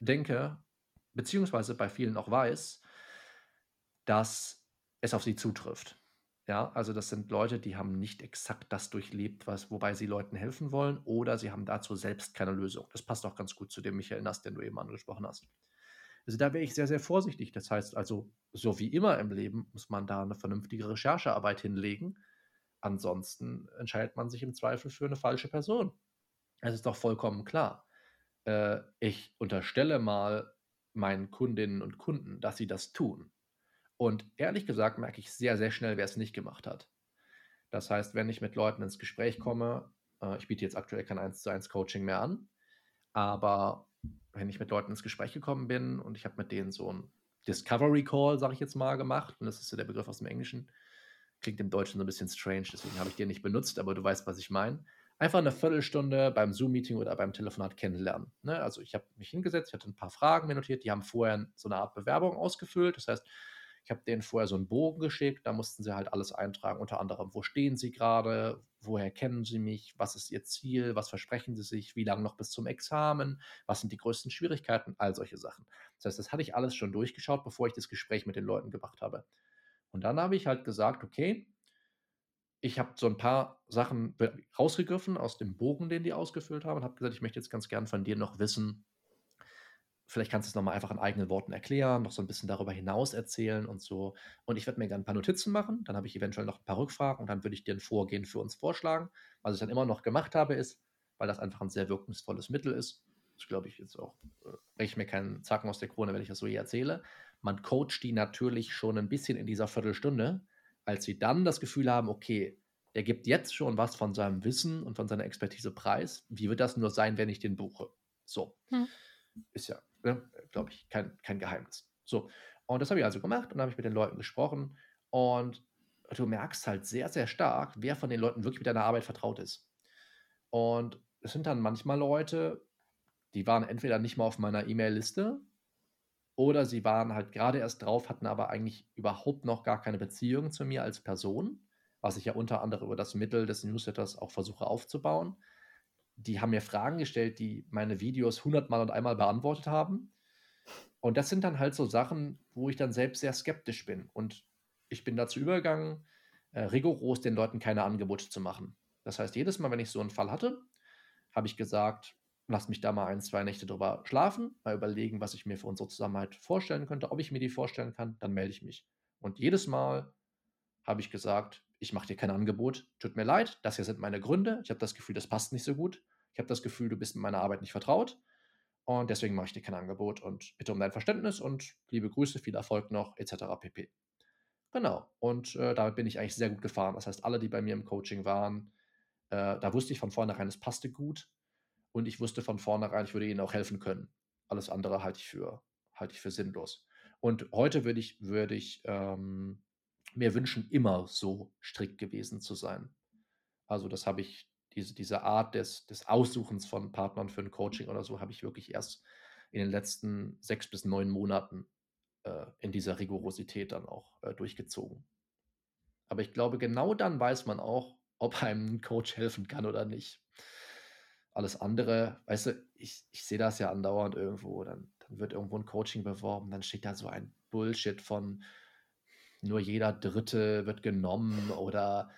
denke, beziehungsweise bei vielen auch weiß, dass es auf sie zutrifft. Ja, also das sind Leute, die haben nicht exakt das durchlebt, was, wobei sie Leuten helfen wollen, oder sie haben dazu selbst keine Lösung. Das passt auch ganz gut zu dem Michael Nass, den du eben angesprochen hast. Also da wäre ich sehr, sehr vorsichtig. Das heißt also, so wie immer im Leben, muss man da eine vernünftige Recherchearbeit hinlegen. Ansonsten entscheidet man sich im Zweifel für eine falsche Person. Es ist doch vollkommen klar. Äh, ich unterstelle mal meinen Kundinnen und Kunden, dass sie das tun. Und ehrlich gesagt merke ich sehr, sehr schnell, wer es nicht gemacht hat. Das heißt, wenn ich mit Leuten ins Gespräch komme, äh, ich biete jetzt aktuell kein 1 zu 1 Coaching mehr an, aber wenn ich mit Leuten ins Gespräch gekommen bin und ich habe mit denen so ein Discovery Call, sage ich jetzt mal, gemacht, und das ist so der Begriff aus dem Englischen, klingt im Deutschen so ein bisschen strange, deswegen habe ich den nicht benutzt, aber du weißt, was ich meine. Einfach eine Viertelstunde beim Zoom-Meeting oder beim Telefonat kennenlernen. Ne? Also ich habe mich hingesetzt, ich hatte ein paar Fragen mir notiert, die haben vorher so eine Art Bewerbung ausgefüllt. Das heißt, Ich habe denen vorher so einen Bogen geschickt, da mussten sie halt alles eintragen, unter anderem, wo stehen sie gerade, woher kennen sie mich, was ist ihr Ziel, was versprechen sie sich, wie lange noch bis zum Examen, was sind die größten Schwierigkeiten, all solche Sachen. Das heißt, das hatte ich alles schon durchgeschaut, bevor ich das Gespräch mit den Leuten gemacht habe. Und dann habe ich halt gesagt, okay, ich habe so ein paar Sachen rausgegriffen aus dem Bogen, den die ausgefüllt haben und habe gesagt, ich möchte jetzt ganz gern von dir noch wissen, vielleicht kannst du es nochmal einfach in eigenen Worten erklären, noch so ein bisschen darüber hinaus erzählen und so. Und ich werde mir gerne ein paar Notizen machen, dann habe ich eventuell noch ein paar Rückfragen und dann würde ich dir ein Vorgehen für uns vorschlagen. Was ich dann immer noch gemacht habe, ist, weil das einfach ein sehr wirkungsvolles Mittel ist, das glaube ich jetzt auch, äh, breche mir keinen Zacken aus der Krone, wenn ich das so hier erzähle. Man coacht die natürlich schon ein bisschen in dieser Viertelstunde, als sie dann das Gefühl haben, okay, der gibt jetzt schon was von seinem Wissen und von seiner Expertise preis. Wie wird das nur sein, wenn ich den buche? So. Hm. Ist ja, ne, glaube ich, kein, kein Geheimnis. So. Und das habe ich also gemacht und habe ich mit den Leuten gesprochen. Und du merkst halt sehr, sehr stark, wer von den Leuten wirklich mit deiner Arbeit vertraut ist. Und es sind dann manchmal Leute, die waren entweder nicht mal auf meiner E-Mail-Liste oder sie waren halt gerade erst drauf, hatten aber eigentlich überhaupt noch gar keine Beziehung zu mir als Person, was ich ja unter anderem über das Mittel des Newsletters auch versuche aufzubauen. Die haben mir Fragen gestellt, die meine Videos hundertmal und einmal beantwortet haben. Und das sind dann halt so Sachen, wo ich dann selbst sehr skeptisch bin. Und ich bin dazu übergegangen, äh, rigoros den Leuten keine Angebote zu machen. Das heißt, jedes Mal, wenn ich so einen Fall hatte, habe ich gesagt, lass mich da mal ein, zwei Nächte drüber schlafen, mal überlegen, was ich mir für unsere Zusammenarbeit vorstellen könnte, ob ich mir die vorstellen kann, dann melde ich mich. Und jedes Mal habe ich gesagt, ich mache dir kein Angebot, tut mir leid, das hier sind meine Gründe, ich habe das Gefühl, das passt nicht so gut, ich habe das Gefühl, du bist mit meiner Arbeit nicht vertraut und deswegen mache ich dir kein Angebot und bitte um dein Verständnis und liebe Grüße, viel Erfolg noch, etc. pp. Genau, und äh, damit bin ich eigentlich sehr gut gefahren. Das heißt, alle, die bei mir im Coaching waren, äh, da wusste ich von vornherein, es passte gut und ich wusste von vornherein, ich würde ihnen auch helfen können. Alles andere halte ich für, halte ich für sinnlos. Und heute würde ich, würde ich ähm, mir wünschen, immer so strikt gewesen zu sein. Also das habe ich, diese, diese Art des, des Aussuchens von Partnern für ein Coaching oder so, habe ich wirklich erst in den letzten sechs bis neun Monaten äh, in dieser Rigorosität dann auch äh, durchgezogen. Aber ich glaube, genau dann weiß man auch, [LAUGHS] ob einem ein Coach helfen kann oder nicht. Alles andere, weißt du, ich, ich sehe das ja andauernd irgendwo, dann, dann wird irgendwo ein Coaching beworben, dann steht da so ein Bullshit von nur jeder Dritte wird genommen oder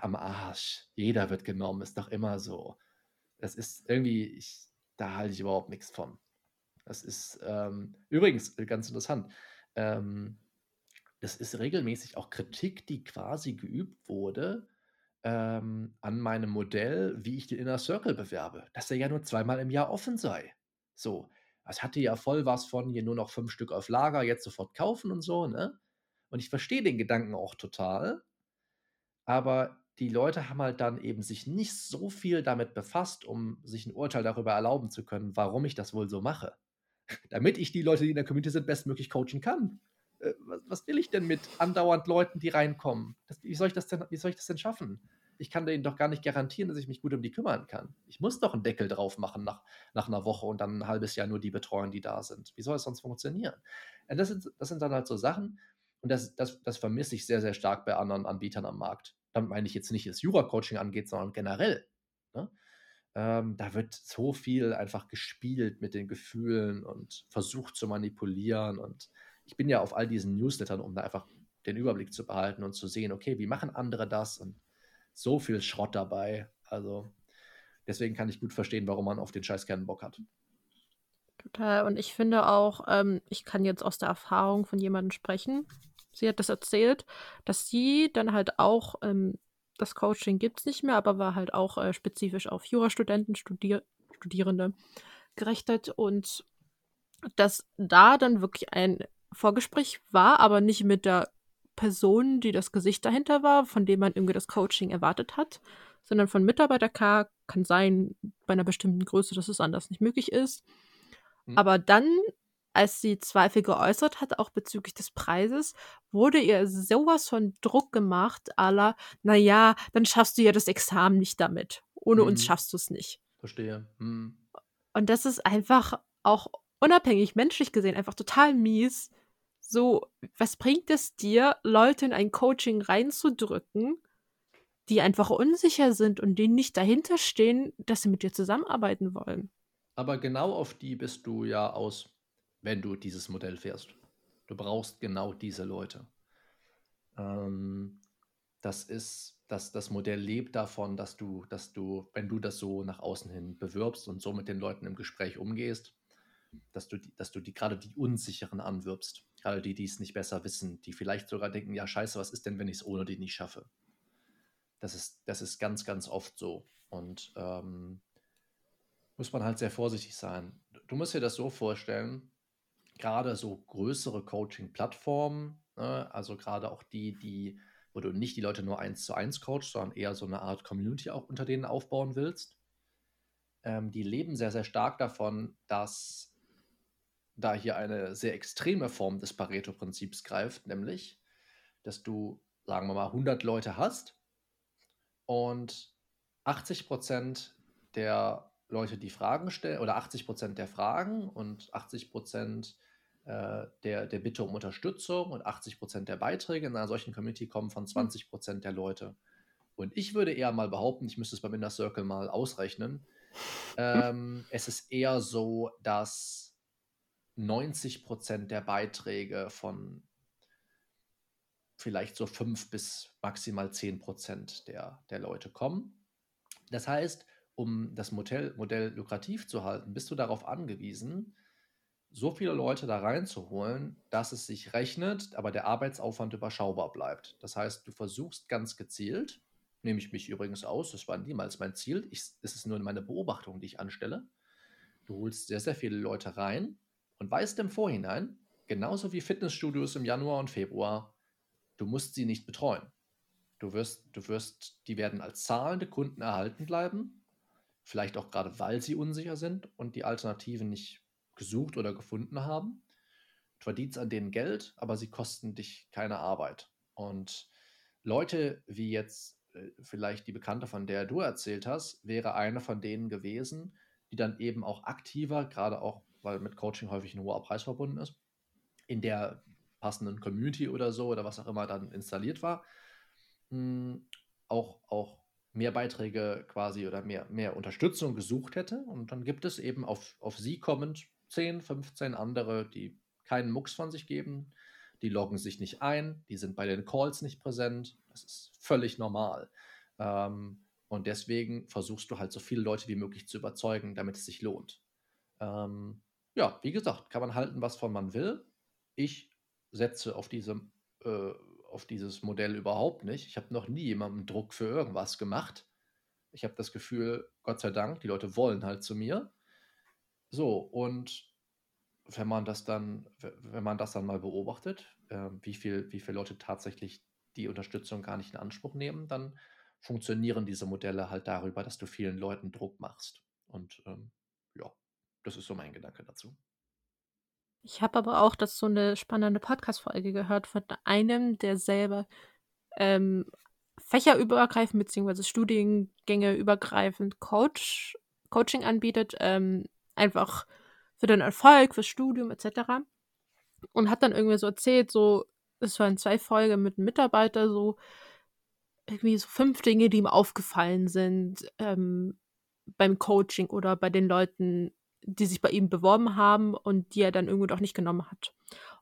am Arsch, jeder wird genommen, ist doch immer so. Das ist irgendwie, ich, da halte ich überhaupt nichts von. Das ist ähm, übrigens ganz interessant. Ähm, das ist regelmäßig auch Kritik, die quasi geübt wurde ähm, an meinem Modell, wie ich den Inner Circle bewerbe, dass er ja nur zweimal im Jahr offen sei. So, das hatte ja voll was von hier nur noch fünf Stück auf Lager, jetzt sofort kaufen und so, ne? Und ich verstehe den Gedanken auch total, aber die Leute haben halt dann eben sich nicht so viel damit befasst, um sich ein Urteil darüber erlauben zu können, warum ich das wohl so mache. [LAUGHS] Damit ich die Leute, die in der Community sind, bestmöglich coachen kann. Äh, was will ich denn mit andauernd Leuten, die reinkommen? Das, wie, soll ich das denn, wie soll ich das denn schaffen? ich kann denen doch gar nicht garantieren, dass ich mich gut um die kümmern kann. Ich muss doch einen Deckel drauf machen nach, nach einer Woche und dann ein halbes Jahr nur die betreuen, die da sind. Wie soll es sonst funktionieren? Das sind, das sind dann halt so Sachen und das, das, das vermisse ich sehr, sehr stark bei anderen Anbietern am Markt. Damit meine ich jetzt nicht, was Jura-Coaching angeht, sondern generell. Ne? Ähm, da wird so viel einfach gespielt mit den Gefühlen und versucht zu manipulieren. Und ich bin ja auf all diesen Newslettern, um da einfach den Überblick zu behalten und zu sehen, okay, wie machen andere das und so viel Schrott dabei. Also deswegen kann ich gut verstehen, warum man auf den Scheiß keinen Bock hat. Total. Und ich finde auch, ähm, ich kann jetzt aus der Erfahrung von jemandem sprechen. Sie hat das erzählt, dass sie dann halt auch, ähm, das Coaching gibt es nicht mehr, aber war halt auch äh, spezifisch auf Jurastudenten, Studier Studierende gerichtet und dass da dann wirklich ein Vorgespräch war, aber nicht mit der Person, die das Gesicht dahinter war, von dem man irgendwie das Coaching erwartet hat, sondern von Mitarbeiter K kann sein, bei einer bestimmten Größe, dass es anders nicht möglich ist. Mhm. Aber dann, als sie Zweifel geäußert hat, auch bezüglich des Preises, wurde ihr sowas von Druck gemacht, aller, naja, dann schaffst du ja das Examen nicht damit. Ohne mhm. uns schaffst du es nicht. Verstehe. Mhm. Und das ist einfach auch unabhängig menschlich gesehen einfach total mies, So, was bringt es dir, Leute in ein Coaching reinzudrücken, die einfach unsicher sind und die nicht dahinter stehen, dass sie mit dir zusammenarbeiten wollen? Aber genau auf die bist du ja aus, wenn du dieses Modell fährst. Du brauchst genau diese Leute. Ähm, das ist, dass das Modell lebt davon, dass du, dass du, wenn du das so nach außen hin bewirbst und so mit den Leuten im Gespräch umgehst, dass du, dass du die gerade die Unsicheren anwirbst. Gerade die, die es nicht besser wissen, die vielleicht sogar denken, ja scheiße, was ist denn, wenn ich es ohne die nicht schaffe? Das ist, das ist ganz, ganz oft so. Und ähm, muss man halt sehr vorsichtig sein. Du musst dir das so vorstellen, gerade so größere Coaching-Plattformen, ne, also gerade auch die, die, wo du nicht die Leute nur eins zu eins coachst, sondern eher so eine Art Community auch unter denen aufbauen willst, ähm, die leben sehr, sehr stark davon, dass da hier eine sehr extreme Form des Pareto-Prinzips greift, nämlich, dass du, sagen wir mal, 100 Leute hast und 80 Prozent der Leute, die Fragen stellen, oder 80 Prozent der Fragen und 80 Prozent äh, der, der Bitte um Unterstützung und 80 Prozent der Beiträge in einer solchen Community kommen von 20 hm. Prozent der Leute. Und ich würde eher mal behaupten, ich müsste es beim Inner Circle mal ausrechnen, [LAUGHS] ähm, es ist eher so, dass 90 Prozent der Beiträge von vielleicht so 5 bis maximal 10 Prozent der, der Leute kommen. Das heißt, um das Modell, Modell lukrativ zu halten, bist du darauf angewiesen, so viele Leute da reinzuholen, dass es sich rechnet, aber der Arbeitsaufwand überschaubar bleibt. Das heißt, du versuchst ganz gezielt, nehme ich mich übrigens aus, das war niemals mein Ziel, ich, es ist nur meine Beobachtung, die ich anstelle. Du holst sehr, sehr viele Leute rein und weißt im Vorhinein, genauso wie Fitnessstudios im Januar und Februar, du musst sie nicht betreuen. Du wirst, du wirst, die werden als zahlende Kunden erhalten bleiben Vielleicht auch gerade, weil sie unsicher sind und die Alternativen nicht gesucht oder gefunden haben. Du verdienst an denen Geld, aber sie kosten dich keine Arbeit. Und Leute wie jetzt äh, vielleicht die Bekannte, von der du erzählt hast, wäre eine von denen gewesen, die dann eben auch aktiver, gerade auch, weil mit Coaching häufig ein hoher Preis verbunden ist, in der passenden Community oder so oder was auch immer dann installiert war, hm, auch, auch mehr Beiträge quasi oder mehr, mehr Unterstützung gesucht hätte. Und dann gibt es eben auf, auf sie kommend 10, 15 andere, die keinen Mucks von sich geben. Die loggen sich nicht ein, die sind bei den Calls nicht präsent. Das ist völlig normal. Ähm, und deswegen versuchst du halt so viele Leute wie möglich zu überzeugen, damit es sich lohnt. Ähm, ja, wie gesagt, kann man halten, was von man will. Ich setze auf diese äh, auf dieses Modell überhaupt nicht. Ich habe noch nie jemandem Druck für irgendwas gemacht. Ich habe das Gefühl, Gott sei Dank, die Leute wollen halt zu mir. So, und wenn man das dann, wenn man das dann mal beobachtet, äh, wie, viel, wie viele Leute tatsächlich die Unterstützung gar nicht in Anspruch nehmen, dann funktionieren diese Modelle halt darüber, dass du vielen Leuten Druck machst. Und ähm, ja, das ist so mein Gedanke dazu. Ich habe aber auch das so eine spannende Podcast-Folge gehört von einem, der selber ähm, fächerübergreifend bzw. Studiengänge übergreifend Coach, Coaching anbietet, ähm, einfach für den Erfolg, fürs Studium etc. Und hat dann irgendwie so erzählt, so, es waren zwei Folgen mit einem Mitarbeiter, so irgendwie so fünf Dinge, die ihm aufgefallen sind ähm, beim Coaching oder bei den Leuten, die sich bei ihm beworben haben und die er dann irgendwo doch nicht genommen hat.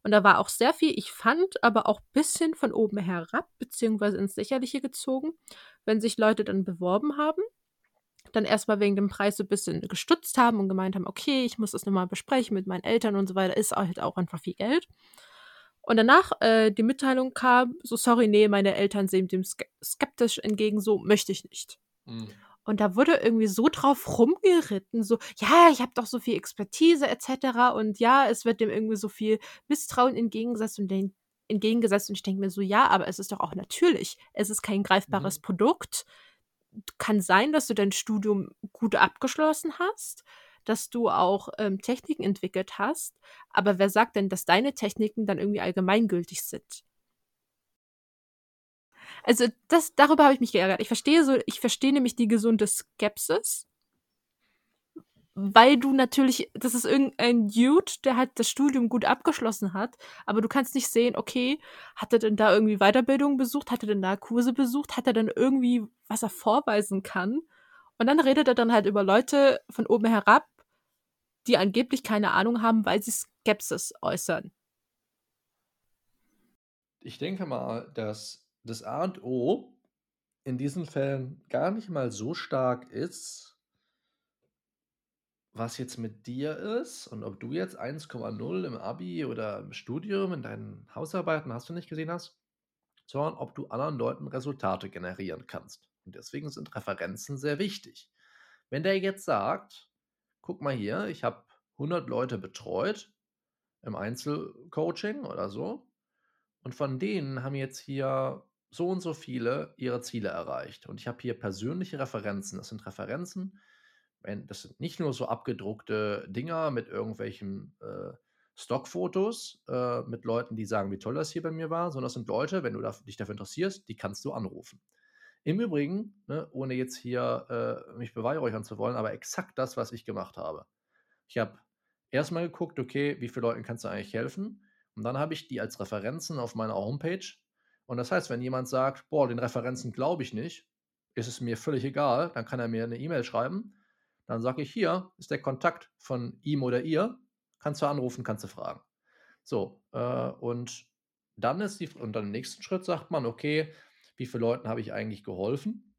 Und da war auch sehr viel, ich fand, aber auch ein bisschen von oben herab, beziehungsweise ins Lächerliche gezogen, wenn sich Leute dann beworben haben, dann erstmal wegen dem Preis so ein bisschen gestutzt haben und gemeint haben, okay, ich muss das nochmal besprechen mit meinen Eltern und so weiter, ist halt auch einfach viel Geld. Und danach äh, die Mitteilung kam, so sorry, nee, meine Eltern sehen dem skeptisch entgegen, so möchte ich nicht. Mhm. Und da wurde irgendwie so drauf rumgeritten, so, ja, ich habe doch so viel Expertise etc. Und ja, es wird dem irgendwie so viel Misstrauen entgegengesetzt und den, entgegengesetzt. Und ich denke mir so, ja, aber es ist doch auch natürlich. Es ist kein greifbares mhm. Produkt. Kann sein, dass du dein Studium gut abgeschlossen hast, dass du auch ähm, Techniken entwickelt hast. Aber wer sagt denn, dass deine Techniken dann irgendwie allgemeingültig sind? Also das, darüber habe ich mich geärgert. Ich verstehe so, ich verstehe nämlich die gesunde Skepsis. weil du natürlich, das ist irgendein Dude, der halt das Studium gut abgeschlossen hat, aber du kannst nicht sehen, okay, hat er denn da irgendwie Weiterbildung besucht, hat er denn da Kurse besucht, hat er denn irgendwie, was er vorweisen kann? Und dann redet er dann halt über Leute von oben herab, die angeblich keine Ahnung haben, weil sie Skepsis äußern. Ich denke mal, dass das A und O in diesen Fällen gar nicht mal so stark ist, was jetzt mit dir ist und ob du jetzt 1,0 im Abi oder im Studium in deinen Hausarbeiten hast du nicht gesehen hast, sondern ob du anderen Leuten Resultate generieren kannst. Und deswegen sind Referenzen sehr wichtig. Wenn der jetzt sagt, guck mal hier, ich habe 100 Leute betreut im Einzelcoaching oder so und von denen haben jetzt hier so und so viele ihre Ziele erreicht. Und ich habe hier persönliche Referenzen. Das sind Referenzen, das sind nicht nur so abgedruckte Dinger mit irgendwelchen äh, Stockfotos äh, mit Leuten, die sagen, wie toll das hier bei mir war, sondern das sind Leute, wenn du da, dich dafür interessierst, die kannst du anrufen. Im Übrigen, ne, ohne jetzt hier äh, mich beweihräuchern zu wollen, aber exakt das, was ich gemacht habe. Ich habe erstmal geguckt, okay, wie vielen Leuten kannst du eigentlich helfen? Und dann habe ich die als Referenzen auf meiner Homepage. Und das heißt, wenn jemand sagt, boah, den Referenzen glaube ich nicht, ist es mir völlig egal, dann kann er mir eine E-Mail schreiben dann sage ich, hier ist der Kontakt von ihm oder ihr. Kannst du anrufen, kannst du fragen. So, äh, und dann ist die, und dann im nächsten Schritt sagt man, okay, wie viele Leuten habe ich eigentlich geholfen?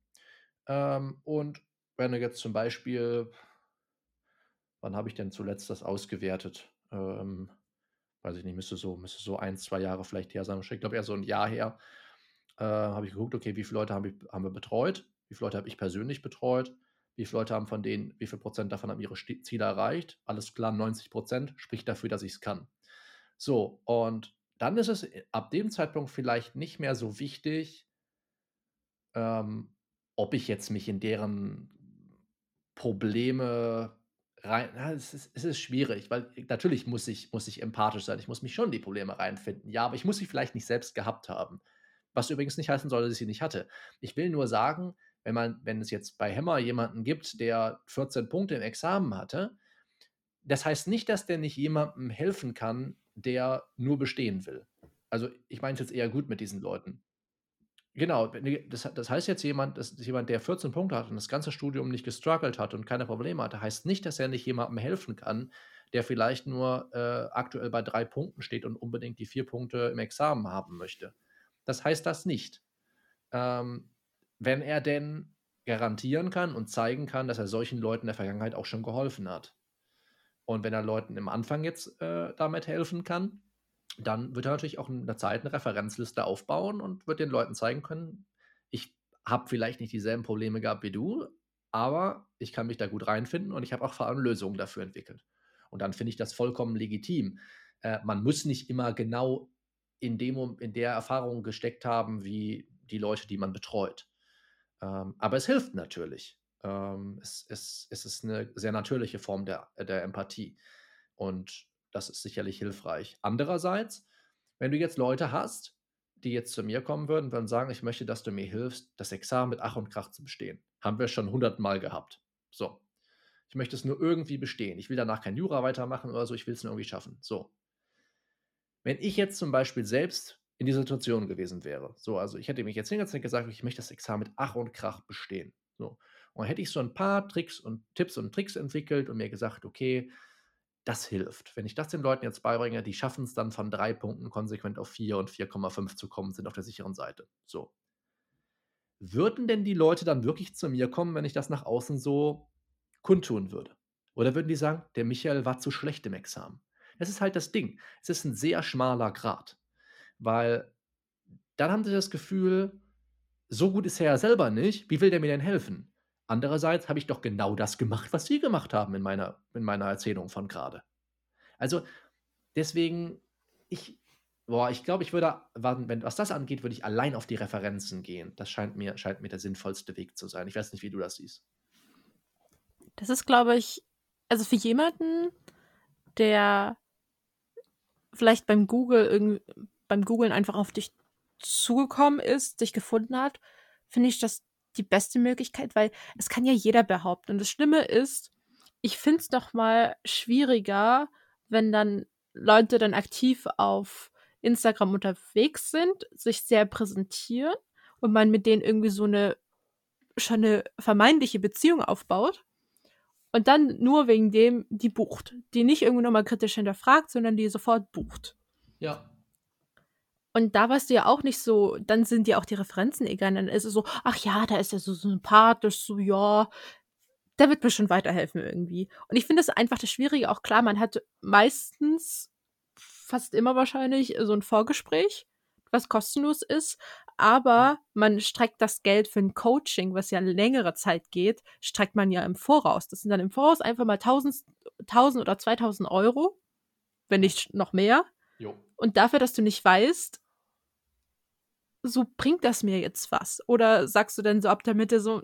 Ähm, und wenn du jetzt zum Beispiel, wann habe ich denn zuletzt das ausgewertet? Ähm, weiß ich nicht, müsste so, müsste so ein, zwei Jahre vielleicht her sein. Ich glaube eher so ein Jahr her. Äh, habe ich geguckt, okay, wie viele Leute haben, ich, haben wir betreut? Wie viele Leute habe ich persönlich betreut? Wie viele Leute haben von denen, wie viel Prozent davon haben ihre Ziele erreicht? Alles klar, 90 Prozent spricht dafür, dass ich es kann. So, und dann ist es äh, ab dem Zeitpunkt vielleicht nicht mehr so wichtig, ähm, ob ich jetzt mich in deren Probleme rein. Ja, es, ist, es ist schwierig, weil natürlich muss ich, muss ich empathisch sein. Ich muss mich schon in die Probleme reinfinden. Ja, aber ich muss sie vielleicht nicht selbst gehabt haben. Was übrigens nicht heißen soll, dass ich sie nicht hatte. Ich will nur sagen, wenn man, wenn es jetzt bei Hammer jemanden gibt, der 14 Punkte im Examen hatte, das heißt nicht, dass der nicht jemandem helfen kann, der nur bestehen will. Also ich meine es jetzt eher gut mit diesen Leuten. Genau, das, das heißt jetzt jemand, dass jemand, der 14 Punkte hat und das ganze Studium nicht gestruggelt hat und keine Probleme hatte, heißt nicht, dass er nicht jemandem helfen kann, der vielleicht nur äh, aktuell bei drei Punkten steht und unbedingt die vier Punkte im Examen haben möchte. Das heißt das nicht. Ähm, wenn er denn garantieren kann und zeigen kann, dass er solchen Leuten in der Vergangenheit auch schon geholfen hat. Und wenn er Leuten im Anfang jetzt äh, damit helfen kann, dann wird er natürlich auch in der Zeit eine Referenzliste aufbauen und wird den Leuten zeigen können, ich habe vielleicht nicht dieselben Probleme gehabt wie du, aber ich kann mich da gut reinfinden und ich habe auch vor allem Lösungen dafür entwickelt. Und dann finde ich das vollkommen legitim. Äh, man muss nicht immer genau in, dem, in der Erfahrung gesteckt haben, wie die Leute, die man betreut. Ähm, aber es hilft natürlich. Ähm, es, es, es ist eine sehr natürliche Form der, der Empathie. Und das ist sicherlich hilfreich. Andererseits, wenn du jetzt Leute hast, die jetzt zu mir kommen würden, würden sagen, ich möchte, dass du mir hilfst, das Examen mit Ach und Krach zu bestehen. Haben wir schon hundertmal gehabt. So. Ich möchte es nur irgendwie bestehen. Ich will danach kein Jura weitermachen oder so, ich will es nur irgendwie schaffen. So. Wenn ich jetzt zum Beispiel selbst in dieser Situation gewesen wäre. So, also ich hätte mich jetzt hingesetzt und gesagt, ich möchte das Examen mit Ach und Krach bestehen. So. Und hätte ich so ein paar Tricks und Tipps und Tricks entwickelt und mir gesagt, okay, das hilft. Wenn ich das den Leuten jetzt beibringe, die schaffen es dann von drei Punkten konsequent auf vier und 4,5 zu kommen, sind auf der sicheren Seite. So. Würden denn die Leute dann wirklich zu mir kommen, wenn ich das nach außen so kundtun würde? Oder würden die sagen, der Michael war zu schlecht im Examen? Das ist halt das Ding. Es ist ein sehr schmaler Grad. Weil dann haben sie das Gefühl, so gut ist er ja selber nicht, wie will der mir denn helfen? Andererseits habe ich doch genau das gemacht, was Sie gemacht haben in meiner, in meiner Erzählung von gerade. Also deswegen, ich, boah, ich glaube, ich würde, wenn, was das angeht, würde ich allein auf die Referenzen gehen. Das scheint mir, scheint mir der sinnvollste Weg zu sein. Ich weiß nicht, wie du das siehst. Das ist, glaube ich, also für jemanden, der vielleicht beim Google beim Googlen einfach auf dich zugekommen ist, dich gefunden hat, finde ich das die beste Möglichkeit, weil es kann ja jeder behaupten. Und das Schlimme ist, ich finde es doch mal schwieriger, wenn dann Leute dann aktiv auf Instagram unterwegs sind, sich sehr präsentieren und man mit denen irgendwie so eine schon eine vermeintliche Beziehung aufbaut und dann nur wegen dem die bucht, die nicht irgendwie nochmal kritisch hinterfragt, sondern die sofort bucht. Ja. Und da weißt du ja auch nicht so, dann sind dir auch die Referenzen egal. Dann ist es so, ach ja, da ist er so sympathisch, so ja, der wird mir schon weiterhelfen irgendwie. Und ich finde es einfach das Schwierige, auch klar, man hat meistens, fast immer wahrscheinlich, so ein Vorgespräch, was kostenlos ist, aber man streckt das Geld für ein Coaching, was ja längere Zeit geht, streckt man ja im Voraus. Das sind dann im Voraus einfach mal 1000, 1000 oder 2000 Euro, wenn nicht noch mehr. Jo. Und dafür, dass du nicht weißt, so bringt das mir jetzt was? Oder sagst du denn so ab der Mitte so,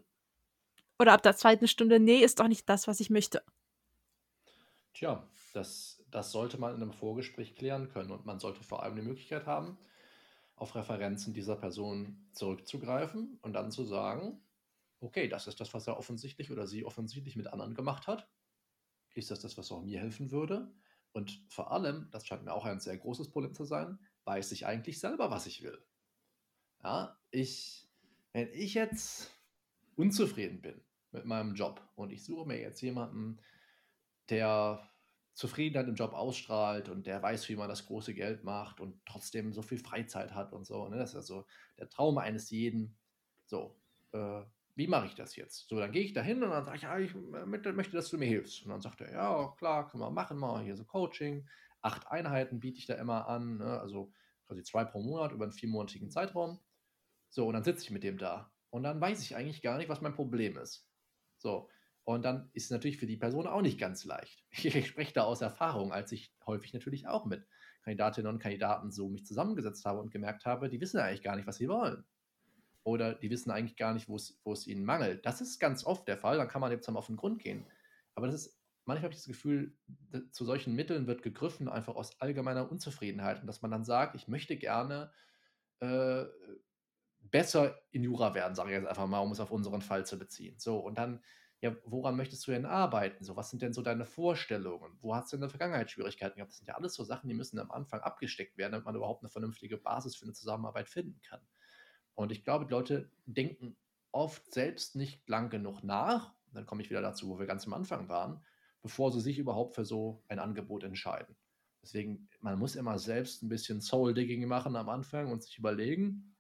oder ab der zweiten Stunde, nee, ist doch nicht das, was ich möchte? Tja, das, das sollte man in einem Vorgespräch klären können und man sollte vor allem die Möglichkeit haben, auf Referenzen dieser Person zurückzugreifen und dann zu sagen, okay, das ist das, was er offensichtlich oder sie offensichtlich mit anderen gemacht hat. Ist das das, was auch mir helfen würde? Und vor allem, das scheint mir auch ein sehr großes Problem zu sein, weiß ich eigentlich selber, was ich will. Ja, ich, wenn ich jetzt unzufrieden bin mit meinem Job und ich suche mir jetzt jemanden, der Zufriedenheit im Job ausstrahlt und der weiß, wie man das große Geld macht und trotzdem so viel Freizeit hat und so. Ne? Das ist also der Traum eines jeden. So, äh, wie mache ich das jetzt? So, dann gehe ich da hin und dann sage ich, ja, ich möchte, dass du mir hilfst. Und dann sagt er, ja, klar, können wir machen, mal hier so Coaching. Acht Einheiten biete ich da immer an, ne? also quasi zwei pro Monat über einen viermonatigen Zeitraum. So, und dann sitze ich mit dem da. Und dann weiß ich eigentlich gar nicht, was mein Problem ist. So, und dann ist es natürlich für die Person auch nicht ganz leicht. [LAUGHS] Ich spreche da aus Erfahrung, als ich häufig natürlich auch mit Kandidatinnen und Kandidaten so mich zusammengesetzt habe und gemerkt habe, die wissen eigentlich gar nicht, was sie wollen. Oder die wissen eigentlich gar nicht, wo es, ihnen mangelt. Das ist ganz oft der Fall, dann kann man jetzt auf den Grund gehen. Aber das ist, manchmal habe ich das Gefühl, zu solchen Mitteln wird gegriffen, einfach aus allgemeiner Unzufriedenheit. Und dass man dann sagt, ich möchte gerne äh, besser in Jura werden, sage ich jetzt einfach mal, um es auf unseren Fall zu beziehen. So, und dann ja, woran möchtest du denn arbeiten? So, was sind denn so deine Vorstellungen? Wo hast du in der Vergangenheit Schwierigkeiten gehabt? Das sind ja alles so Sachen, die müssen am Anfang abgesteckt werden, damit man überhaupt eine vernünftige Basis für eine Zusammenarbeit finden kann. Und ich glaube, die Leute denken oft selbst nicht lang genug nach. Dann komme ich wieder dazu, wo wir ganz am Anfang waren, bevor sie sich überhaupt für so ein Angebot entscheiden. Deswegen, man muss immer selbst ein bisschen Soul-Digging machen am Anfang und sich überlegen,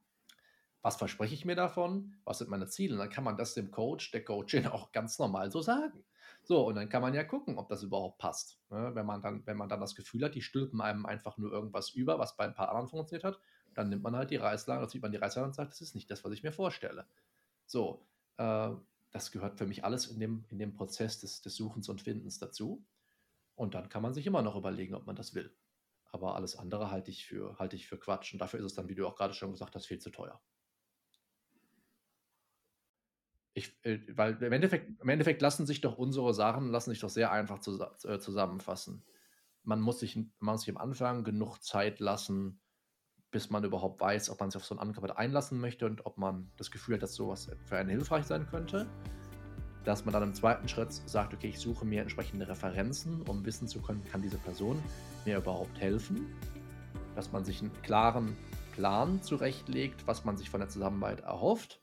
was verspreche ich mir davon? Was sind meine Ziele? Und dann kann man das dem Coach, der Coachin [LAUGHS] auch ganz normal so sagen. So, und dann kann man ja gucken, ob das überhaupt passt. Ne? Wenn, man dann, wenn man dann das Gefühl hat, die stülpen einem einfach nur irgendwas über, was bei ein paar anderen funktioniert hat, dann nimmt man halt die Reißleine, sieht man die Reißleine und sagt, das ist nicht das, was ich mir vorstelle. So, äh, das gehört für mich alles in dem, in dem Prozess des, des Suchens und Findens dazu. Und dann kann man sich immer noch überlegen, ob man das will. Aber alles andere halte ich für, halte ich für Quatsch. Und dafür ist es dann, wie du auch gerade schon gesagt hast, viel zu teuer. Ich, äh, weil im Endeffekt, im Endeffekt lassen sich doch unsere Sachen lassen sich doch sehr einfach zu, äh, zusammenfassen. Man muss, sich, man muss sich am Anfang genug Zeit lassen, bis man überhaupt weiß, ob man sich auf so ein Angebot einlassen möchte und ob man das Gefühl hat, dass sowas für einen hilfreich sein könnte. Dass man dann im zweiten Schritt sagt, okay, ich suche mir entsprechende Referenzen, um wissen zu können, kann diese Person mir überhaupt helfen. Dass man sich einen klaren Plan zurechtlegt, was man sich von der Zusammenarbeit erhofft